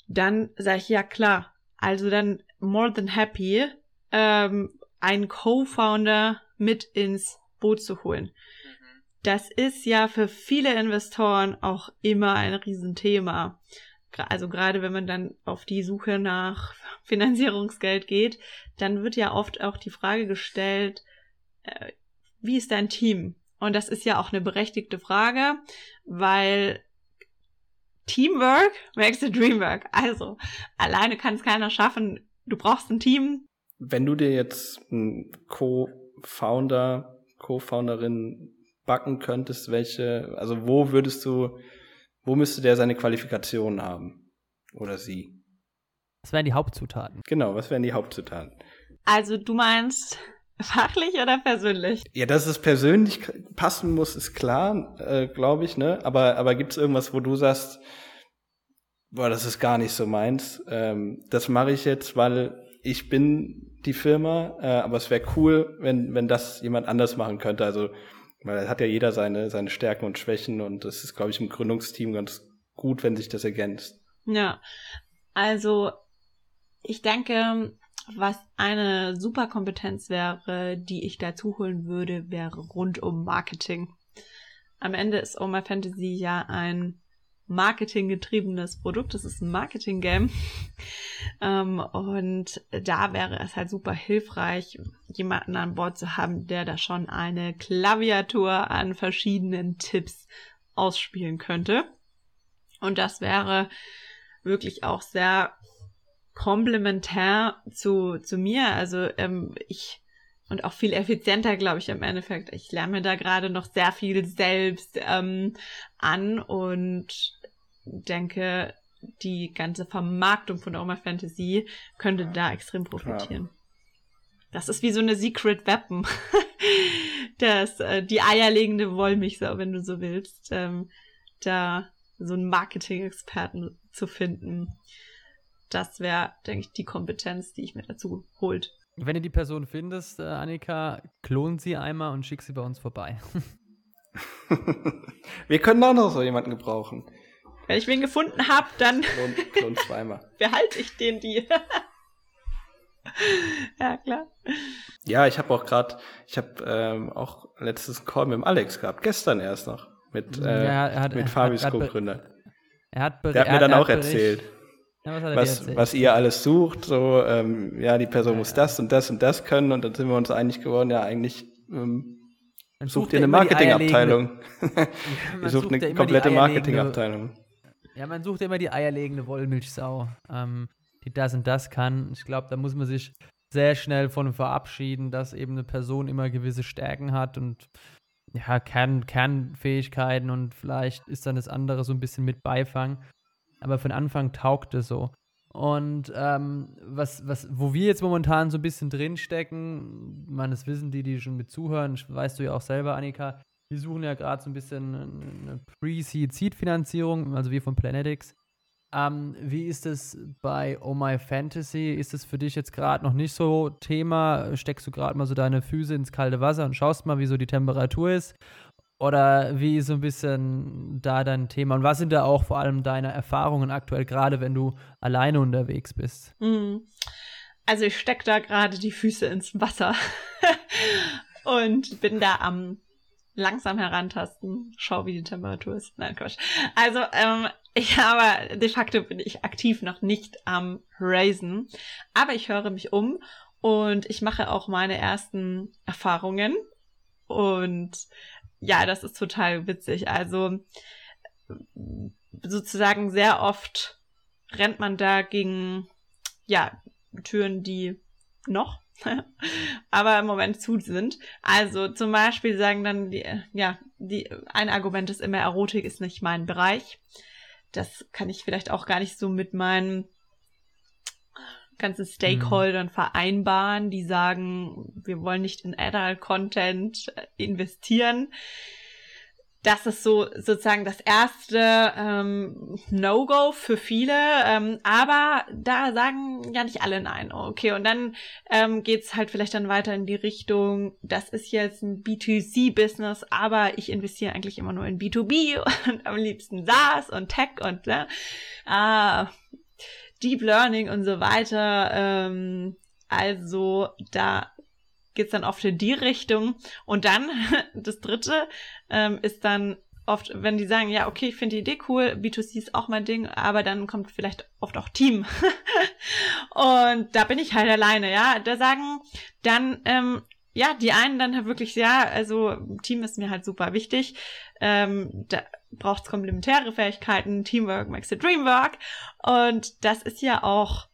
dann sage ich ja klar. Also dann more than happy, ähm, einen Co-Founder mit ins Boot zu holen das ist ja für viele Investoren auch immer ein Riesenthema. Also gerade wenn man dann auf die Suche nach Finanzierungsgeld geht, dann wird ja oft auch die Frage gestellt, äh, wie ist dein Team? Und das ist ja auch eine berechtigte Frage, weil Teamwork makes the dream work. Also alleine kann es keiner schaffen. Du brauchst ein Team. Wenn du dir jetzt einen Co-Founder, Co-Founderin backen könntest, welche, also wo würdest du, wo müsste der seine Qualifikationen haben? Oder sie? Was wären die Hauptzutaten? Genau, was wären die Hauptzutaten? Also du meinst fachlich oder persönlich? Ja, dass es persönlich passen muss, ist klar, äh, glaube ich, ne? Aber, aber gibt es irgendwas, wo du sagst, boah, das ist gar nicht so meins. Ähm, das mache ich jetzt, weil ich bin die Firma, äh, aber es wäre cool, wenn, wenn das jemand anders machen könnte. Also weil hat ja jeder seine, seine Stärken und Schwächen und das ist, glaube ich, im Gründungsteam ganz gut, wenn sich das ergänzt. Ja, also ich denke, was eine super Kompetenz wäre, die ich dazu holen würde, wäre rund um Marketing. Am Ende ist My Fantasy ja ein marketinggetriebenes Produkt. Das ist ein Marketing-Game. Ähm, und da wäre es halt super hilfreich, jemanden an Bord zu haben, der da schon eine Klaviatur an verschiedenen Tipps ausspielen könnte. Und das wäre wirklich auch sehr komplementär zu, zu mir. Also ähm, ich und auch viel effizienter, glaube ich, im Endeffekt. Ich lerne da gerade noch sehr viel selbst ähm, an und denke, die ganze Vermarktung von Oma Fantasy könnte da extrem profitieren. Klar. Das ist wie so eine Secret Weapon. das, äh, die eierlegende Wollmilchsau, wenn du so willst. Ähm, da so einen Marketing-Experten zu finden. Das wäre, denke ich, die Kompetenz, die ich mir dazu holt. Wenn du die Person findest, äh, Annika, klon sie einmal und schick sie bei uns vorbei. Wir können auch noch so jemanden gebrauchen. Wenn ich wen gefunden habe, dann klon, klon zweimal. behalte ich den die. ja, klar. Ja, ich habe auch gerade, ich habe ähm, auch letztes Call mit dem Alex gehabt, gestern erst noch, mit, äh, ja, hat, mit Fabis Co-Gründer. Er hat, Der hat mir dann auch erzählt. Ja, was, was, was, ihr alles sucht, so, ähm, ja, die Person ja, muss das und das und das können und dann sind wir uns einig geworden, ja, eigentlich ähm, sucht, sucht ihr eine Marketingabteilung. Ihr sucht eine komplette Marketingabteilung. Ja, man sucht immer die eierlegende Wollmilchsau, ähm, die das und das kann. Ich glaube, da muss man sich sehr schnell von verabschieden, dass eben eine Person immer gewisse Stärken hat und ja, Kern, Kernfähigkeiten und vielleicht ist dann das andere so ein bisschen mit Beifang. Aber von Anfang taugt es so. Und ähm, was, was, wo wir jetzt momentan so ein bisschen drinstecken, man, das wissen die, die schon mit zuhören, weißt du ja auch selber, Annika, wir suchen ja gerade so ein bisschen eine Pre-Seed-Seed-Finanzierung, also wir von Planetix. Ähm, wie ist es bei Oh My Fantasy? Ist es für dich jetzt gerade noch nicht so Thema? Steckst du gerade mal so deine Füße ins kalte Wasser und schaust mal, wie so die Temperatur ist? Oder wie ist so ein bisschen da dein Thema? Und was sind da auch vor allem deine Erfahrungen aktuell, gerade wenn du alleine unterwegs bist? Mhm. Also ich stecke da gerade die Füße ins Wasser und bin da am langsam herantasten. Schau, wie die Temperatur ist. Nein, Quatsch. Also, ähm, ich aber de facto bin ich aktiv noch nicht am Raisen. Aber ich höre mich um und ich mache auch meine ersten Erfahrungen. Und ja, das ist total witzig. Also sozusagen sehr oft rennt man da gegen ja, Türen, die noch aber im Moment zu sind. Also zum Beispiel sagen dann die, ja, die, ein Argument ist immer, Erotik ist nicht mein Bereich. Das kann ich vielleicht auch gar nicht so mit meinen ganzen Stakeholdern mhm. vereinbaren, die sagen, wir wollen nicht in Adult Content investieren das ist so sozusagen das erste ähm, No-Go für viele. Ähm, aber da sagen ja nicht alle nein. Okay, und dann ähm, geht's halt vielleicht dann weiter in die Richtung, das ist jetzt ein B2C-Business, aber ich investiere eigentlich immer nur in B2B und am liebsten SaaS und Tech und ne, äh, Deep Learning und so weiter. Ähm, also da geht's dann oft in die Richtung. Und dann, das dritte, ähm, ist dann oft, wenn die sagen, ja, okay, ich finde die Idee cool, B2C ist auch mein Ding, aber dann kommt vielleicht oft auch Team. und da bin ich halt alleine, ja. Da sagen dann, ähm, ja, die einen dann halt wirklich, ja, also Team ist mir halt super wichtig. Ähm, da braucht's komplementäre Fähigkeiten, Teamwork makes the dream work. Und das ist ja auch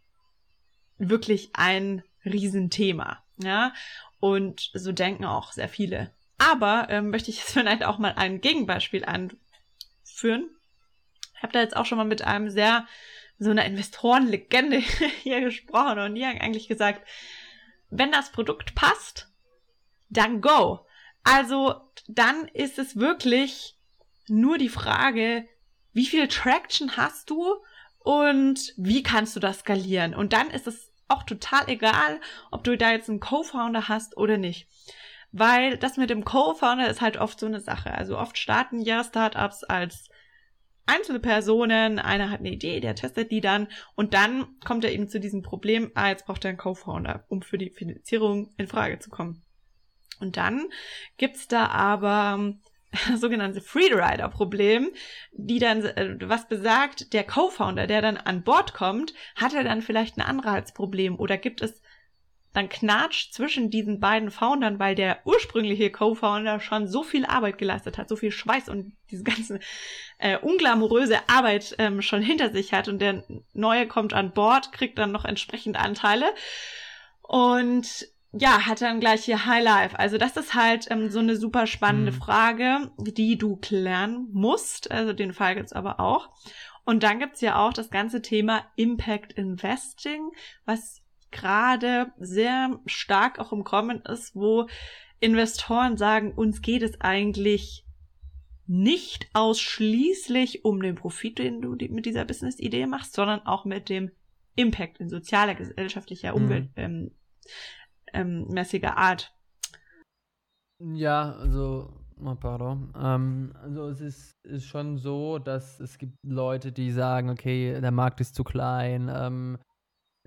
wirklich ein Riesenthema. Ja, und so denken auch sehr viele. Aber ähm, möchte ich jetzt vielleicht auch mal ein Gegenbeispiel anführen. Ich habe da jetzt auch schon mal mit einem sehr, so einer Investorenlegende hier gesprochen und die haben eigentlich gesagt, wenn das Produkt passt, dann go. Also dann ist es wirklich nur die Frage, wie viel Traction hast du und wie kannst du das skalieren? Und dann ist es auch total egal, ob du da jetzt einen Co-Founder hast oder nicht. Weil das mit dem Co-Founder ist halt oft so eine Sache. Also oft starten ja Startups als einzelne Personen, einer hat eine Idee, der testet die dann und dann kommt er eben zu diesem Problem, ah, jetzt braucht er einen Co-Founder, um für die Finanzierung in Frage zu kommen. Und dann gibt's da aber sogenannte Freerider-Problem, die dann äh, was besagt, der Co-Founder, der dann an Bord kommt, hat er dann vielleicht ein Anreizproblem oder gibt es dann Knatsch zwischen diesen beiden Foundern, weil der ursprüngliche Co-Founder schon so viel Arbeit geleistet hat, so viel Schweiß und diese ganze äh, unglamouröse Arbeit ähm, schon hinter sich hat und der neue kommt an Bord, kriegt dann noch entsprechend Anteile. Und ja, hat dann gleich hier High Life. Also das ist halt ähm, so eine super spannende mhm. Frage, die du klären musst. Also den Fall gibt's aber auch. Und dann gibt's ja auch das ganze Thema Impact Investing, was gerade sehr stark auch im Kommen ist, wo Investoren sagen, uns geht es eigentlich nicht ausschließlich um den Profit, den du mit dieser Business-Idee machst, sondern auch mit dem Impact in sozialer, gesellschaftlicher Umwelt, mhm. ähm, ähm, mäßiger Art. Ja, also, oh, pardon. Ähm, also es ist, ist schon so, dass es gibt Leute, die sagen, okay, der Markt ist zu klein, ähm,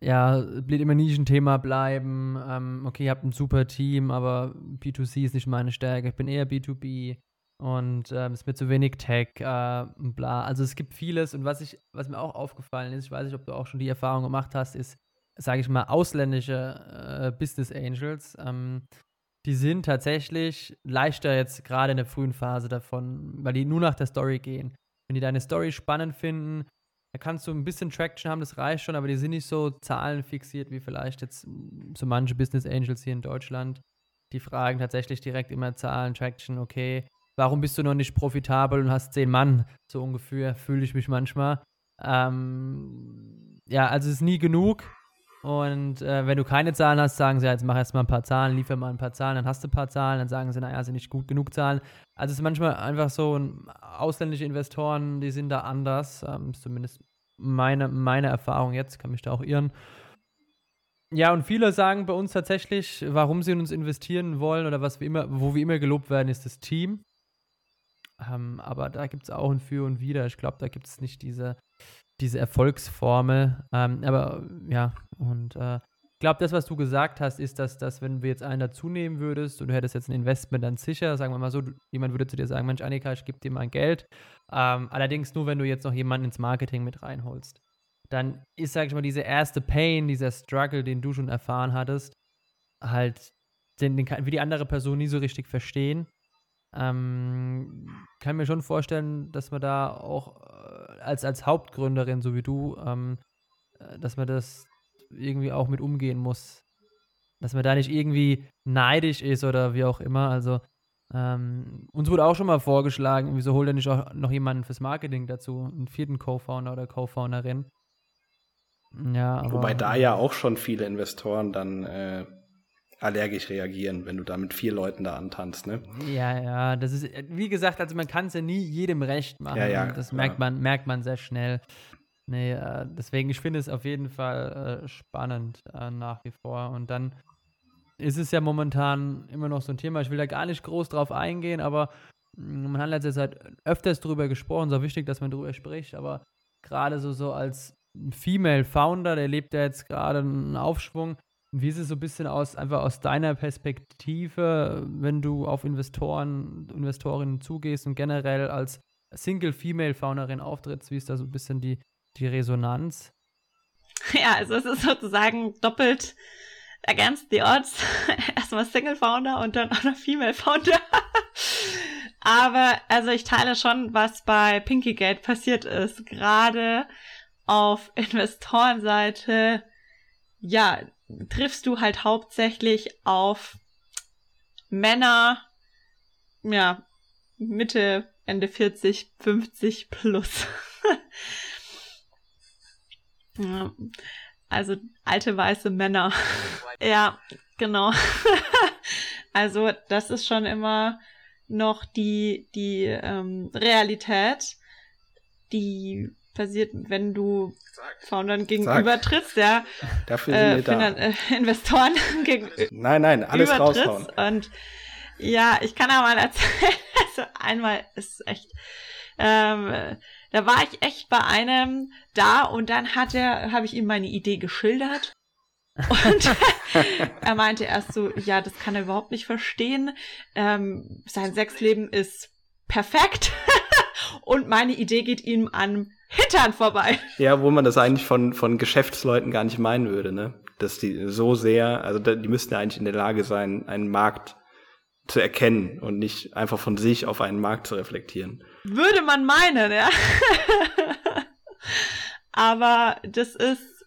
ja, wird immer Nischenthema bleiben, ähm, okay, ihr habt ein super Team, aber B2C ist nicht meine Stärke, ich bin eher B2B und ähm, es wird zu wenig Tech, äh, bla. Also es gibt vieles und was ich, was mir auch aufgefallen ist, ich weiß nicht, ob du auch schon die Erfahrung gemacht hast, ist, sage ich mal, ausländische äh, Business Angels, ähm, die sind tatsächlich leichter jetzt gerade in der frühen Phase davon, weil die nur nach der Story gehen. Wenn die deine Story spannend finden, da kannst du ein bisschen Traction haben, das reicht schon, aber die sind nicht so zahlenfixiert wie vielleicht jetzt so manche Business Angels hier in Deutschland. Die fragen tatsächlich direkt immer Zahlen, Traction, okay, warum bist du noch nicht profitabel und hast zehn Mann? So ungefähr fühle ich mich manchmal. Ähm, ja, also es ist nie genug. Und äh, wenn du keine Zahlen hast, sagen sie, jetzt mach erst mal ein paar Zahlen, liefer mal ein paar Zahlen, dann hast du ein paar Zahlen, dann sagen sie, naja, sind nicht gut genug Zahlen. Also es ist manchmal einfach so, ausländische Investoren, die sind da anders, ähm, zumindest meine, meine Erfahrung jetzt, kann mich da auch irren. Ja, und viele sagen bei uns tatsächlich, warum sie in uns investieren wollen oder was wir immer, wo wir immer gelobt werden, ist das Team. Ähm, aber da gibt es auch ein Für und Wider. Ich glaube, da gibt es nicht diese, diese Erfolgsformel. Ähm, aber ja, und äh, ich glaube, das, was du gesagt hast, ist, dass, dass wenn du jetzt einen dazu nehmen würdest und du hättest jetzt ein Investment dann sicher, sagen wir mal so, du, jemand würde zu dir sagen, Mensch, Annika, ich gebe dir mein Geld. Ähm, allerdings nur, wenn du jetzt noch jemanden ins Marketing mit reinholst. Dann ist, sag ich mal, diese erste Pain, dieser Struggle, den du schon erfahren hattest, halt, den, den kann, wie die andere Person nie so richtig verstehen. Ähm, kann mir schon vorstellen, dass man da auch äh, als, als Hauptgründerin, so wie du, ähm, äh, dass man das irgendwie auch mit umgehen muss. Dass man da nicht irgendwie neidisch ist oder wie auch immer. Also, ähm, uns wurde auch schon mal vorgeschlagen, wieso holt er nicht auch noch jemanden fürs Marketing dazu? Einen vierten Co-Founder oder Co-Founderin. Ja, aber, Wobei da ja auch schon viele Investoren dann äh, allergisch reagieren, wenn du da mit vier Leuten da antanzt, ne? Ja, ja, das ist, wie gesagt, also man kann es ja nie jedem recht machen. Ja, ja, das merkt man, merkt man sehr schnell. Nee, äh, deswegen, ich finde es auf jeden Fall äh, spannend äh, nach wie vor. Und dann ist es ja momentan immer noch so ein Thema. Ich will da gar nicht groß drauf eingehen, aber mm, man hat letzte Zeit öfters darüber gesprochen, so wichtig, dass man darüber spricht, aber gerade so, so als Female Founder, der lebt ja jetzt gerade einen Aufschwung. Wie ist es so ein bisschen aus, einfach aus deiner Perspektive, wenn du auf Investoren, Investorinnen zugehst und generell als Single Female Founderin auftrittst, wie ist da so ein bisschen die, die Resonanz? Ja, also es ist sozusagen doppelt against the odds. Erstmal Single Founder und dann auch noch Female Founder. Aber also ich teile schon, was bei Pinkygate passiert ist. Gerade auf Investorenseite, ja, triffst du halt hauptsächlich auf Männer, ja, Mitte, Ende 40, 50 plus. Also alte weiße Männer. ja, genau. also das ist schon immer noch die, die ähm, Realität, die passiert, wenn du Foundern gegenüber trittst, ja. Dafür sind äh, wir da. Äh, Investoren gegenüber. Nein, nein, alles raushauen. Und ja, ich kann aber mal erzählen, also einmal ist echt, ähm, da war ich echt bei einem da und dann hat er, habe ich ihm meine Idee geschildert. Und er meinte erst so, ja, das kann er überhaupt nicht verstehen. Ähm, sein Sexleben ist perfekt und meine Idee geht ihm an Hintern vorbei. Ja, wo man das eigentlich von, von Geschäftsleuten gar nicht meinen würde, ne? Dass die so sehr, also die müssten ja eigentlich in der Lage sein, einen Markt zu erkennen und nicht einfach von sich auf einen Markt zu reflektieren. Würde man meinen, ja. Aber das ist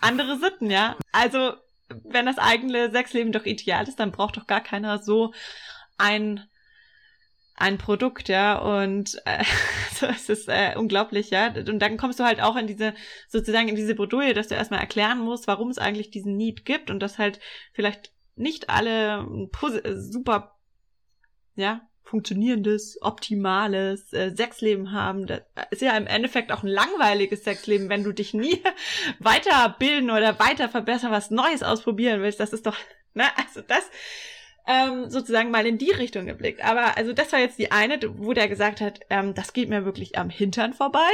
andere Sitten, ja. Also, wenn das eigene Sexleben doch ideal ist, dann braucht doch gar keiner so ein ein Produkt, ja, und äh, ist äh, unglaublich, ja. Und dann kommst du halt auch in diese, sozusagen in diese Bredouille, dass du erstmal erklären musst, warum es eigentlich diesen Need gibt und dass halt vielleicht nicht alle super, ja, funktionierendes, optimales äh, Sexleben haben. Das ist ja im Endeffekt auch ein langweiliges Sexleben, wenn du dich nie weiterbilden oder weiter verbessern, was Neues ausprobieren willst. Das ist doch, ne, also das ähm, sozusagen mal in die Richtung geblickt. Aber also das war jetzt die eine, wo der gesagt hat, ähm, das geht mir wirklich am Hintern vorbei.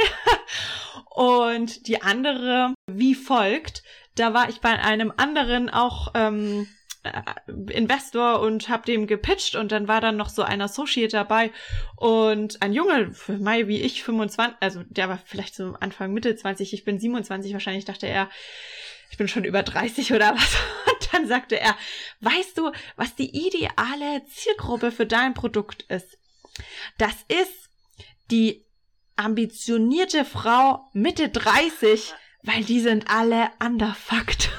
und die andere wie folgt. Da war ich bei einem anderen auch ähm, äh, Investor und habe dem gepitcht und dann war dann noch so ein Associate dabei und ein Junge, für Mai wie ich, 25, also der war vielleicht so Anfang, Mitte 20, ich bin 27, wahrscheinlich dachte er, ich bin schon über 30 oder was. Und dann sagte er, weißt du, was die ideale Zielgruppe für dein Produkt ist? Das ist die ambitionierte Frau Mitte 30, weil die sind alle underfucked.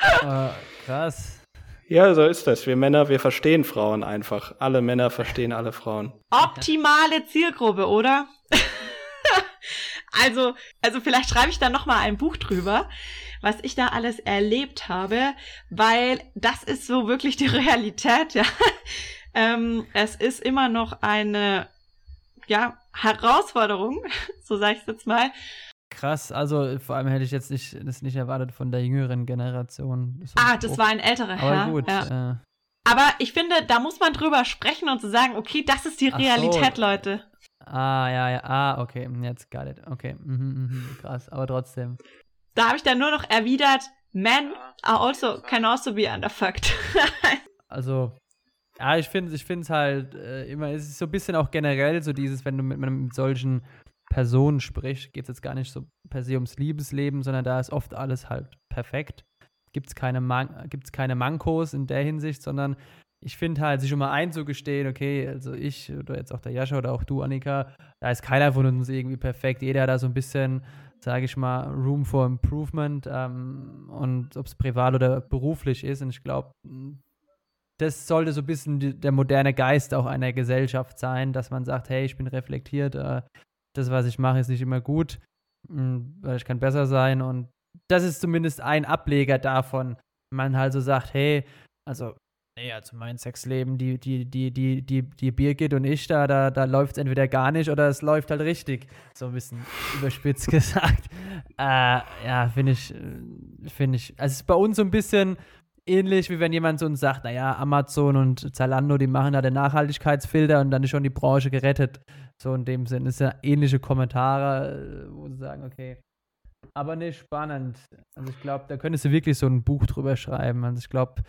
Äh, krass. Ja, so ist das. Wir Männer, wir verstehen Frauen einfach. Alle Männer verstehen alle Frauen. Optimale Zielgruppe, oder? Also, also vielleicht schreibe ich da noch mal ein Buch drüber, was ich da alles erlebt habe, weil das ist so wirklich die Realität, ja. ähm, es ist immer noch eine, ja, Herausforderung, so sage ich jetzt mal. Krass, also vor allem hätte ich jetzt nicht, das nicht erwartet von der jüngeren Generation. So ah, das war ein älterer Herr. Aber gut. Ja. Äh, Aber ich finde, da muss man drüber sprechen und zu so sagen, okay, das ist die Realität, so. Leute. Ah, ja, ja, ah, okay, jetzt got it. Okay, mhm, mhm, krass, aber trotzdem. Da habe ich dann nur noch erwidert, men are also, can also be underfucked. also, ja, ich finde ich es halt äh, immer, es ist so ein bisschen auch generell so dieses, wenn du mit, mit solchen Personen sprichst, geht es jetzt gar nicht so per se ums Liebesleben, sondern da ist oft alles halt perfekt. Gibt es keine, Man keine Mankos in der Hinsicht, sondern ich finde halt, sich immer einzugestehen, okay, also ich oder jetzt auch der Jascha oder auch du, Annika, da ist keiner von uns irgendwie perfekt. Jeder hat da so ein bisschen, sage ich mal, Room for Improvement ähm, und ob es privat oder beruflich ist. Und ich glaube, das sollte so ein bisschen die, der moderne Geist auch einer Gesellschaft sein, dass man sagt, hey, ich bin reflektiert, äh, das, was ich mache, ist nicht immer gut, mh, weil ich kann besser sein und das ist zumindest ein Ableger davon. Man halt so sagt, hey, also Nee, also mein Sexleben, die, die, die, die, die, die Birgit und ich, da, da, da läuft es entweder gar nicht oder es läuft halt richtig. So ein bisschen überspitzt gesagt. Äh, ja, finde ich, finde ich. Also es ist bei uns so ein bisschen ähnlich, wie wenn jemand so uns sagt, naja, Amazon und Zalando, die machen da den Nachhaltigkeitsfilter und dann ist schon die Branche gerettet. So in dem Sinn. Das sind ja ähnliche Kommentare, wo sie sagen, okay. Aber nicht spannend. Also ich glaube, da könntest du wirklich so ein Buch drüber schreiben. Also ich glaube,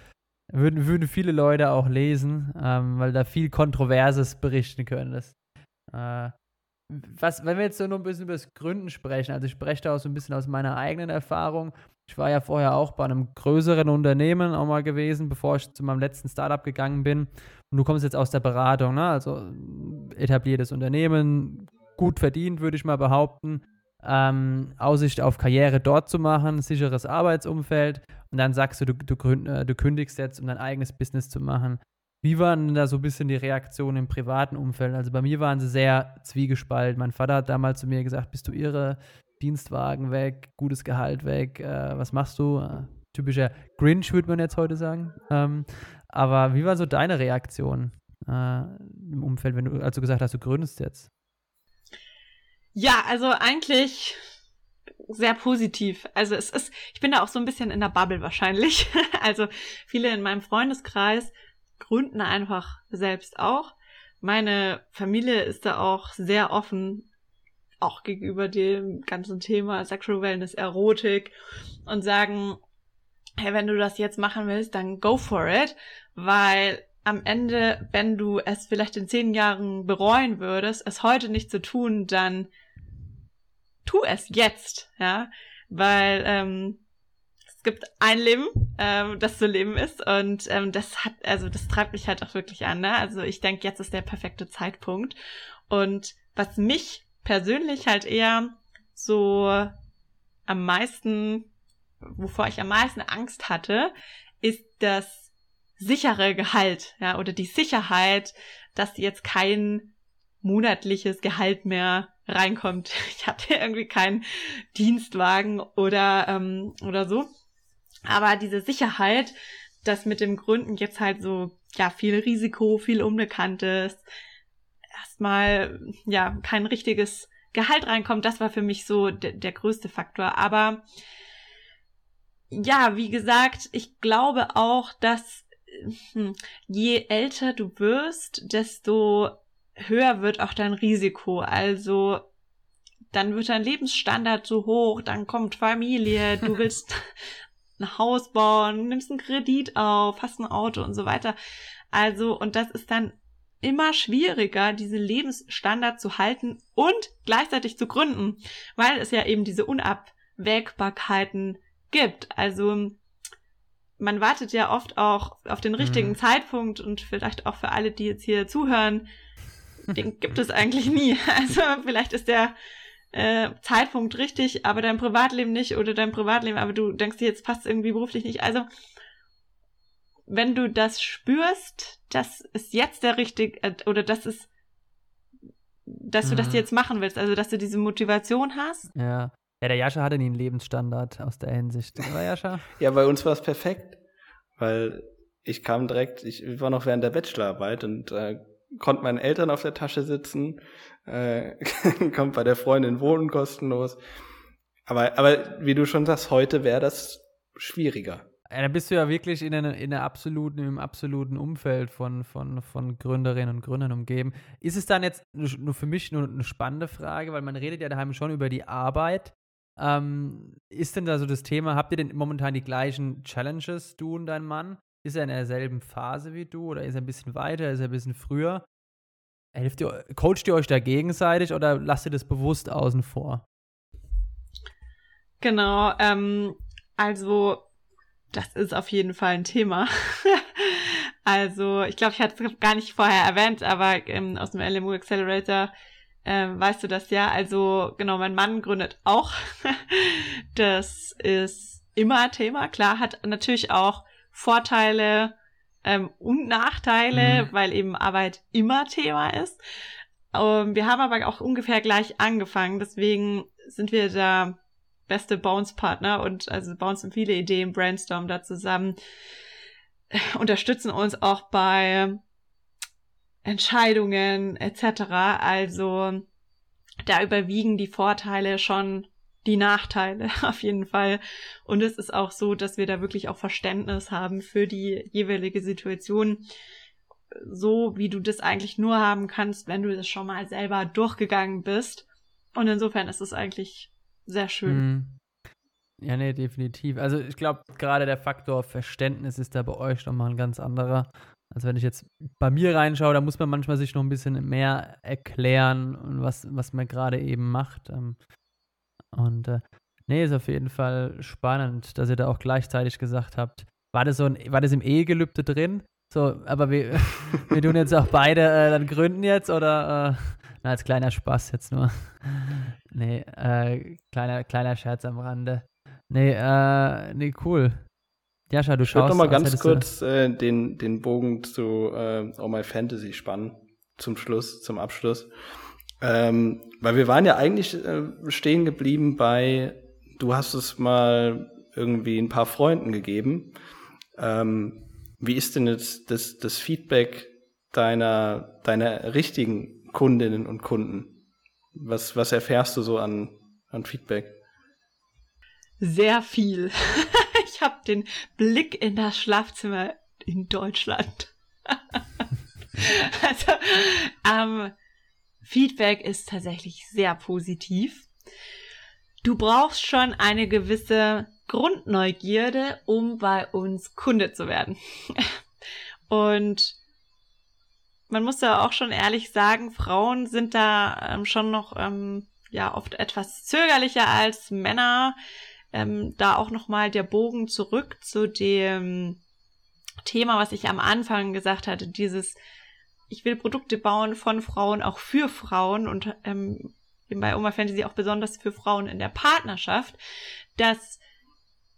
würden, würden viele Leute auch lesen, ähm, weil da viel Kontroverses berichten können. Das, äh, was, wenn wir jetzt so nur ein bisschen über das Gründen sprechen, also ich spreche da auch so ein bisschen aus meiner eigenen Erfahrung. Ich war ja vorher auch bei einem größeren Unternehmen auch mal gewesen, bevor ich zu meinem letzten Startup gegangen bin. Und du kommst jetzt aus der Beratung, ne? Also etabliertes Unternehmen, gut verdient, würde ich mal behaupten. Ähm, Aussicht auf Karriere dort zu machen, sicheres Arbeitsumfeld und dann sagst du, du, du, äh, du kündigst jetzt, um dein eigenes Business zu machen. Wie waren da so ein bisschen die Reaktionen im privaten Umfeld? Also bei mir waren sie sehr zwiegespalten. Mein Vater hat damals zu mir gesagt, bist du irre? Dienstwagen weg, gutes Gehalt weg, äh, was machst du? Äh, typischer Grinch, würde man jetzt heute sagen. Ähm, aber wie war so deine Reaktion äh, im Umfeld, wenn du also gesagt hast, du gründest jetzt? Ja, also eigentlich sehr positiv. Also es ist, ich bin da auch so ein bisschen in der Bubble wahrscheinlich. Also viele in meinem Freundeskreis gründen einfach selbst auch. Meine Familie ist da auch sehr offen, auch gegenüber dem ganzen Thema Sexual Wellness, Erotik und sagen, hey, wenn du das jetzt machen willst, dann go for it, weil am Ende, wenn du es vielleicht in zehn Jahren bereuen würdest, es heute nicht zu tun, dann tu es jetzt, ja, weil ähm, es gibt ein Leben, ähm, das zu leben ist und ähm, das hat, also das treibt mich halt auch wirklich an. Ne? Also ich denke, jetzt ist der perfekte Zeitpunkt und was mich persönlich halt eher so am meisten, wovor ich am meisten Angst hatte, ist das sichere Gehalt, ja, oder die Sicherheit, dass jetzt kein monatliches Gehalt mehr reinkommt. Ich hatte irgendwie keinen Dienstwagen oder, ähm, oder so. Aber diese Sicherheit, dass mit dem Gründen jetzt halt so, ja, viel Risiko, viel Unbekanntes, erstmal, ja, kein richtiges Gehalt reinkommt, das war für mich so der größte Faktor. Aber ja, wie gesagt, ich glaube auch, dass hm, je älter du wirst, desto höher wird auch dein Risiko. Also dann wird dein Lebensstandard so hoch, dann kommt Familie, du willst ein Haus bauen, nimmst einen Kredit auf, hast ein Auto und so weiter. Also, und das ist dann immer schwieriger, diese Lebensstandard zu halten und gleichzeitig zu gründen, weil es ja eben diese Unabwägbarkeiten gibt. Also, man wartet ja oft auch auf den richtigen mhm. Zeitpunkt und vielleicht auch für alle, die jetzt hier zuhören, den gibt es eigentlich nie. Also vielleicht ist der äh, Zeitpunkt richtig, aber dein Privatleben nicht oder dein Privatleben, aber du denkst dir jetzt passt irgendwie beruflich nicht. Also wenn du das spürst, das ist jetzt der richtige äh, oder das ist dass du mhm. das jetzt machen willst, also dass du diese Motivation hast. Ja. Ja, der Jascha hatte nie einen Lebensstandard aus der Hinsicht, oder Jascha? ja, bei uns war es perfekt, weil ich kam direkt, ich war noch während der Bachelorarbeit und äh, konnte meinen Eltern auf der Tasche sitzen, äh, kommt bei der Freundin wohnen kostenlos. Aber, aber wie du schon sagst, heute wäre das schwieriger. Ja, da bist du ja wirklich in, einer, in einer absoluten, im absoluten Umfeld von, von, von Gründerinnen und Gründern umgeben. Ist es dann jetzt nur für mich nur eine spannende Frage, weil man redet ja daheim schon über die Arbeit. Ähm, ist denn da so das Thema, habt ihr denn momentan die gleichen Challenges, du und dein Mann? Ist er in derselben Phase wie du oder ist er ein bisschen weiter, ist er ein bisschen früher? Helft ihr, coacht ihr euch da gegenseitig oder lasst ihr das bewusst außen vor? Genau, ähm, also das ist auf jeden Fall ein Thema. also ich glaube, ich hatte es gar nicht vorher erwähnt, aber ähm, aus dem LMU Accelerator äh, weißt du das ja. Also genau, mein Mann gründet auch. das ist immer Thema. Klar, hat natürlich auch Vorteile ähm, und Nachteile, mhm. weil eben Arbeit immer Thema ist. Ähm, wir haben aber auch ungefähr gleich angefangen, deswegen sind wir da beste Bounce-Partner und also Bounce und viele Ideen, Brainstorm da zusammen, unterstützen uns auch bei Entscheidungen etc. Also da überwiegen die Vorteile schon die Nachteile auf jeden Fall. Und es ist auch so, dass wir da wirklich auch Verständnis haben für die jeweilige Situation. So wie du das eigentlich nur haben kannst, wenn du das schon mal selber durchgegangen bist. Und insofern ist es eigentlich sehr schön. Mhm. Ja, nee, definitiv. Also ich glaube, gerade der Faktor Verständnis ist da bei euch nochmal ein ganz anderer. Also wenn ich jetzt bei mir reinschaue, da muss man manchmal sich noch ein bisschen mehr erklären, was, was man gerade eben macht. Ähm, und äh, nee, ist auf jeden Fall spannend, dass ihr da auch gleichzeitig gesagt habt, war das so ein, war das im Ehegelübde drin? So, aber wir, wir tun jetzt auch beide äh, dann gründen jetzt oder äh, na, als kleiner Spaß jetzt nur. nee, äh, kleiner, kleiner Scherz am Rande. Nee, äh, nee, cool. Jascha, du ich schaust. Ich würde noch mal ganz kurz äh, den, den Bogen zu äh, Oh My Fantasy spannen. Zum Schluss, zum Abschluss. Ähm, weil wir waren ja eigentlich äh, stehen geblieben bei, du hast es mal irgendwie ein paar Freunden gegeben. Ähm, wie ist denn jetzt das, das Feedback deiner, deiner richtigen Kundinnen und Kunden? Was, was erfährst du so an, an Feedback? Sehr viel. ich habe den Blick in das Schlafzimmer in Deutschland. also, ähm, Feedback ist tatsächlich sehr positiv. Du brauchst schon eine gewisse Grundneugierde, um bei uns Kunde zu werden. Und man muss ja auch schon ehrlich sagen, Frauen sind da ähm, schon noch ähm, ja oft etwas zögerlicher als Männer. Ähm, da auch noch mal der Bogen zurück zu dem Thema, was ich am Anfang gesagt hatte, dieses ich will Produkte bauen von Frauen, auch für Frauen und ähm, bei Oma Fantasy auch besonders für Frauen in der Partnerschaft, dass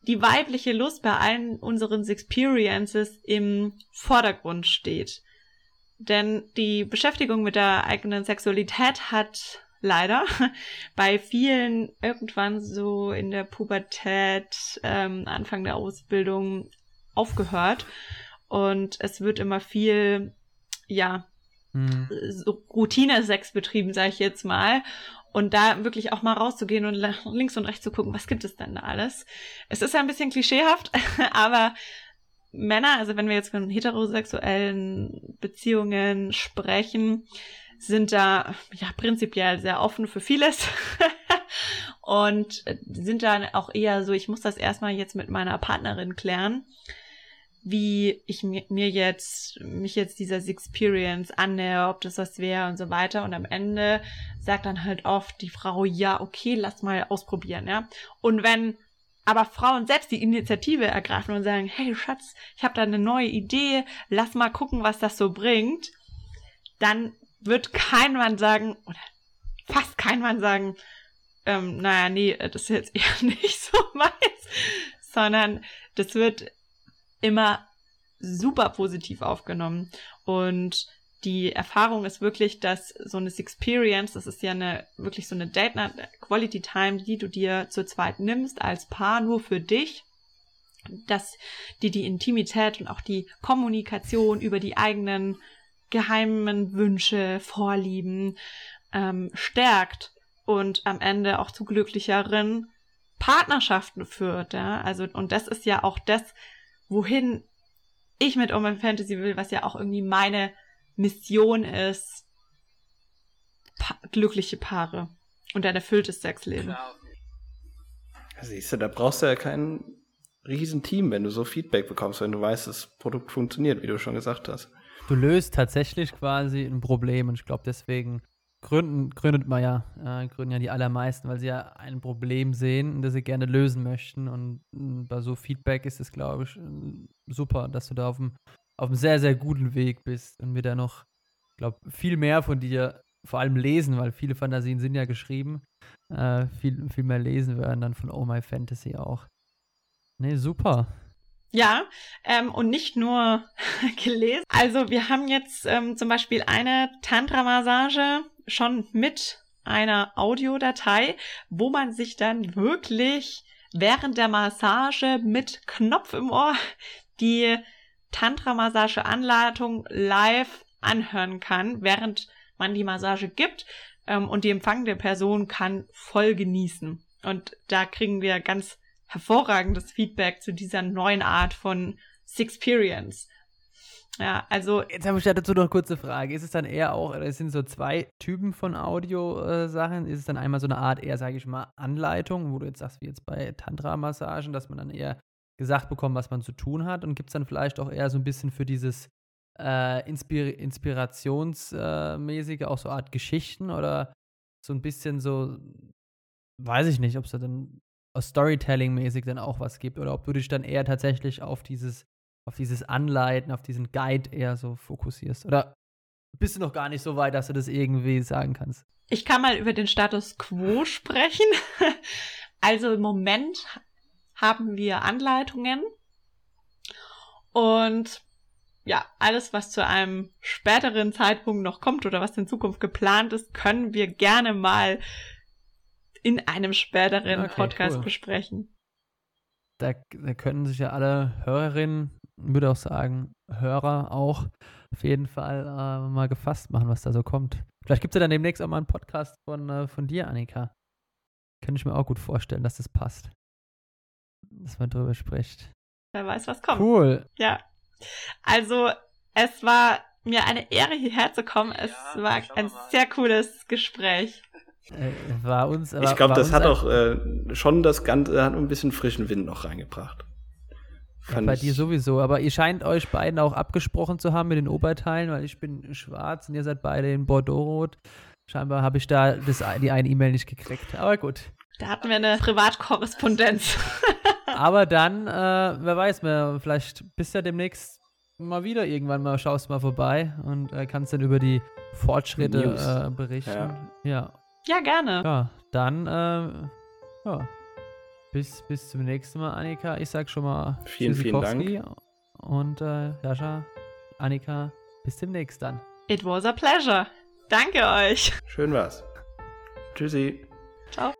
die weibliche Lust bei allen unseren Experiences im Vordergrund steht. Denn die Beschäftigung mit der eigenen Sexualität hat leider bei vielen irgendwann so in der Pubertät, ähm, Anfang der Ausbildung aufgehört. Und es wird immer viel ja, mhm. so Routine-Sex betrieben, sage ich jetzt mal. Und da wirklich auch mal rauszugehen und links und rechts zu gucken, was gibt es denn da alles? Es ist ja ein bisschen klischeehaft, aber Männer, also wenn wir jetzt von heterosexuellen Beziehungen sprechen, sind da ja prinzipiell sehr offen für vieles und sind dann auch eher so, ich muss das erstmal jetzt mit meiner Partnerin klären wie ich mir jetzt, mich jetzt dieser Experience annähe, ob das was wäre und so weiter. Und am Ende sagt dann halt oft die Frau, ja, okay, lass mal ausprobieren, ja. Und wenn aber Frauen selbst die Initiative ergreifen und sagen, hey Schatz, ich habe da eine neue Idee, lass mal gucken, was das so bringt, dann wird kein Mann sagen, oder fast kein Mann sagen, ähm, naja, nee, das ist jetzt eher nicht so meins, sondern das wird immer super positiv aufgenommen. Und die Erfahrung ist wirklich, dass so eine Experience, das ist ja eine, wirklich so eine Date Night Quality Time, die du dir zu zweit nimmst als Paar nur für dich, dass die die Intimität und auch die Kommunikation über die eigenen geheimen Wünsche, Vorlieben ähm, stärkt und am Ende auch zu glücklicheren Partnerschaften führt. Ja? Also, und das ist ja auch das, wohin ich mit Oh Fantasy will, was ja auch irgendwie meine Mission ist. Pa glückliche Paare und ein erfülltes Sexleben. Siehst du, da brauchst du ja kein Riesenteam, wenn du so Feedback bekommst, wenn du weißt, das Produkt funktioniert, wie du schon gesagt hast. Du löst tatsächlich quasi ein Problem und ich glaube, deswegen gründen, gründet man ja, äh, gründen ja die allermeisten, weil sie ja ein Problem sehen, das sie gerne lösen möchten. Und äh, bei so Feedback ist es, glaube ich, äh, super, dass du da auf einem, auf einem sehr, sehr guten Weg bist und wir da noch, ich glaube, viel mehr von dir vor allem lesen, weil viele Fantasien sind ja geschrieben, äh, viel, viel mehr lesen werden dann von Oh My Fantasy auch. Nee, super. Ja, ähm, und nicht nur gelesen. Also wir haben jetzt ähm, zum Beispiel eine Tantra-Massage schon mit einer Audiodatei, wo man sich dann wirklich während der Massage mit Knopf im Ohr die Tantra-Massage-Anleitung live anhören kann, während man die Massage gibt. Ähm, und die empfangende Person kann voll genießen. Und da kriegen wir ganz hervorragendes Feedback zu dieser neuen Art von Sixperience. Ja, also. Jetzt habe ich dazu noch eine kurze Frage. Ist es dann eher auch, es sind so zwei Typen von Audio-Sachen? Ist es dann einmal so eine Art eher, sage ich mal, Anleitung, wo du jetzt sagst, wie jetzt bei Tantra-Massagen, dass man dann eher gesagt bekommt, was man zu tun hat? Und gibt es dann vielleicht auch eher so ein bisschen für dieses äh, Inspir Inspirationsmäßige auch so Art Geschichten oder so ein bisschen so, weiß ich nicht, ob es da dann Storytelling-mäßig dann auch was gibt oder ob du dich dann eher tatsächlich auf dieses, auf dieses Anleiten, auf diesen Guide eher so fokussierst. Oder bist du noch gar nicht so weit, dass du das irgendwie sagen kannst? Ich kann mal über den Status quo sprechen. Also im Moment haben wir Anleitungen und ja, alles, was zu einem späteren Zeitpunkt noch kommt oder was in Zukunft geplant ist, können wir gerne mal in einem späteren okay, Podcast cool. besprechen. Da, da, können sich ja alle Hörerinnen, würde auch sagen, Hörer auch auf jeden Fall äh, mal gefasst machen, was da so kommt. Vielleicht gibt es ja dann demnächst auch mal einen Podcast von, äh, von dir, Annika. Könnte ich mir auch gut vorstellen, dass das passt. Dass man drüber spricht. Wer weiß, was kommt. Cool. Ja. Also, es war mir eine Ehre, hierher zu kommen. Es ja, war ein sehr cooles Gespräch. Äh, war uns, ich glaube, das hat auch äh, schon das Ganze, hat ein bisschen frischen Wind noch reingebracht. Ja, bei dir sowieso, aber ihr scheint euch beiden auch abgesprochen zu haben mit den Oberteilen, weil ich bin schwarz und ihr seid beide in Bordeaux-Rot. Scheinbar habe ich da das, die eine E-Mail nicht gekriegt, aber gut. Da hatten wir eine Privatkorrespondenz. aber dann, äh, wer weiß, mehr, vielleicht bist du ja demnächst mal wieder irgendwann mal, schaust mal vorbei und äh, kannst dann über die Fortschritte äh, berichten. Ja. ja. Ja, gerne. Ja, dann, äh, ja. Bis, bis zum nächsten Mal, Annika. Ich sag schon mal vielen, vielen Dank. Und äh, Jascha, Annika, bis demnächst dann. It was a pleasure. Danke euch. Schön war's. Tschüssi. Ciao.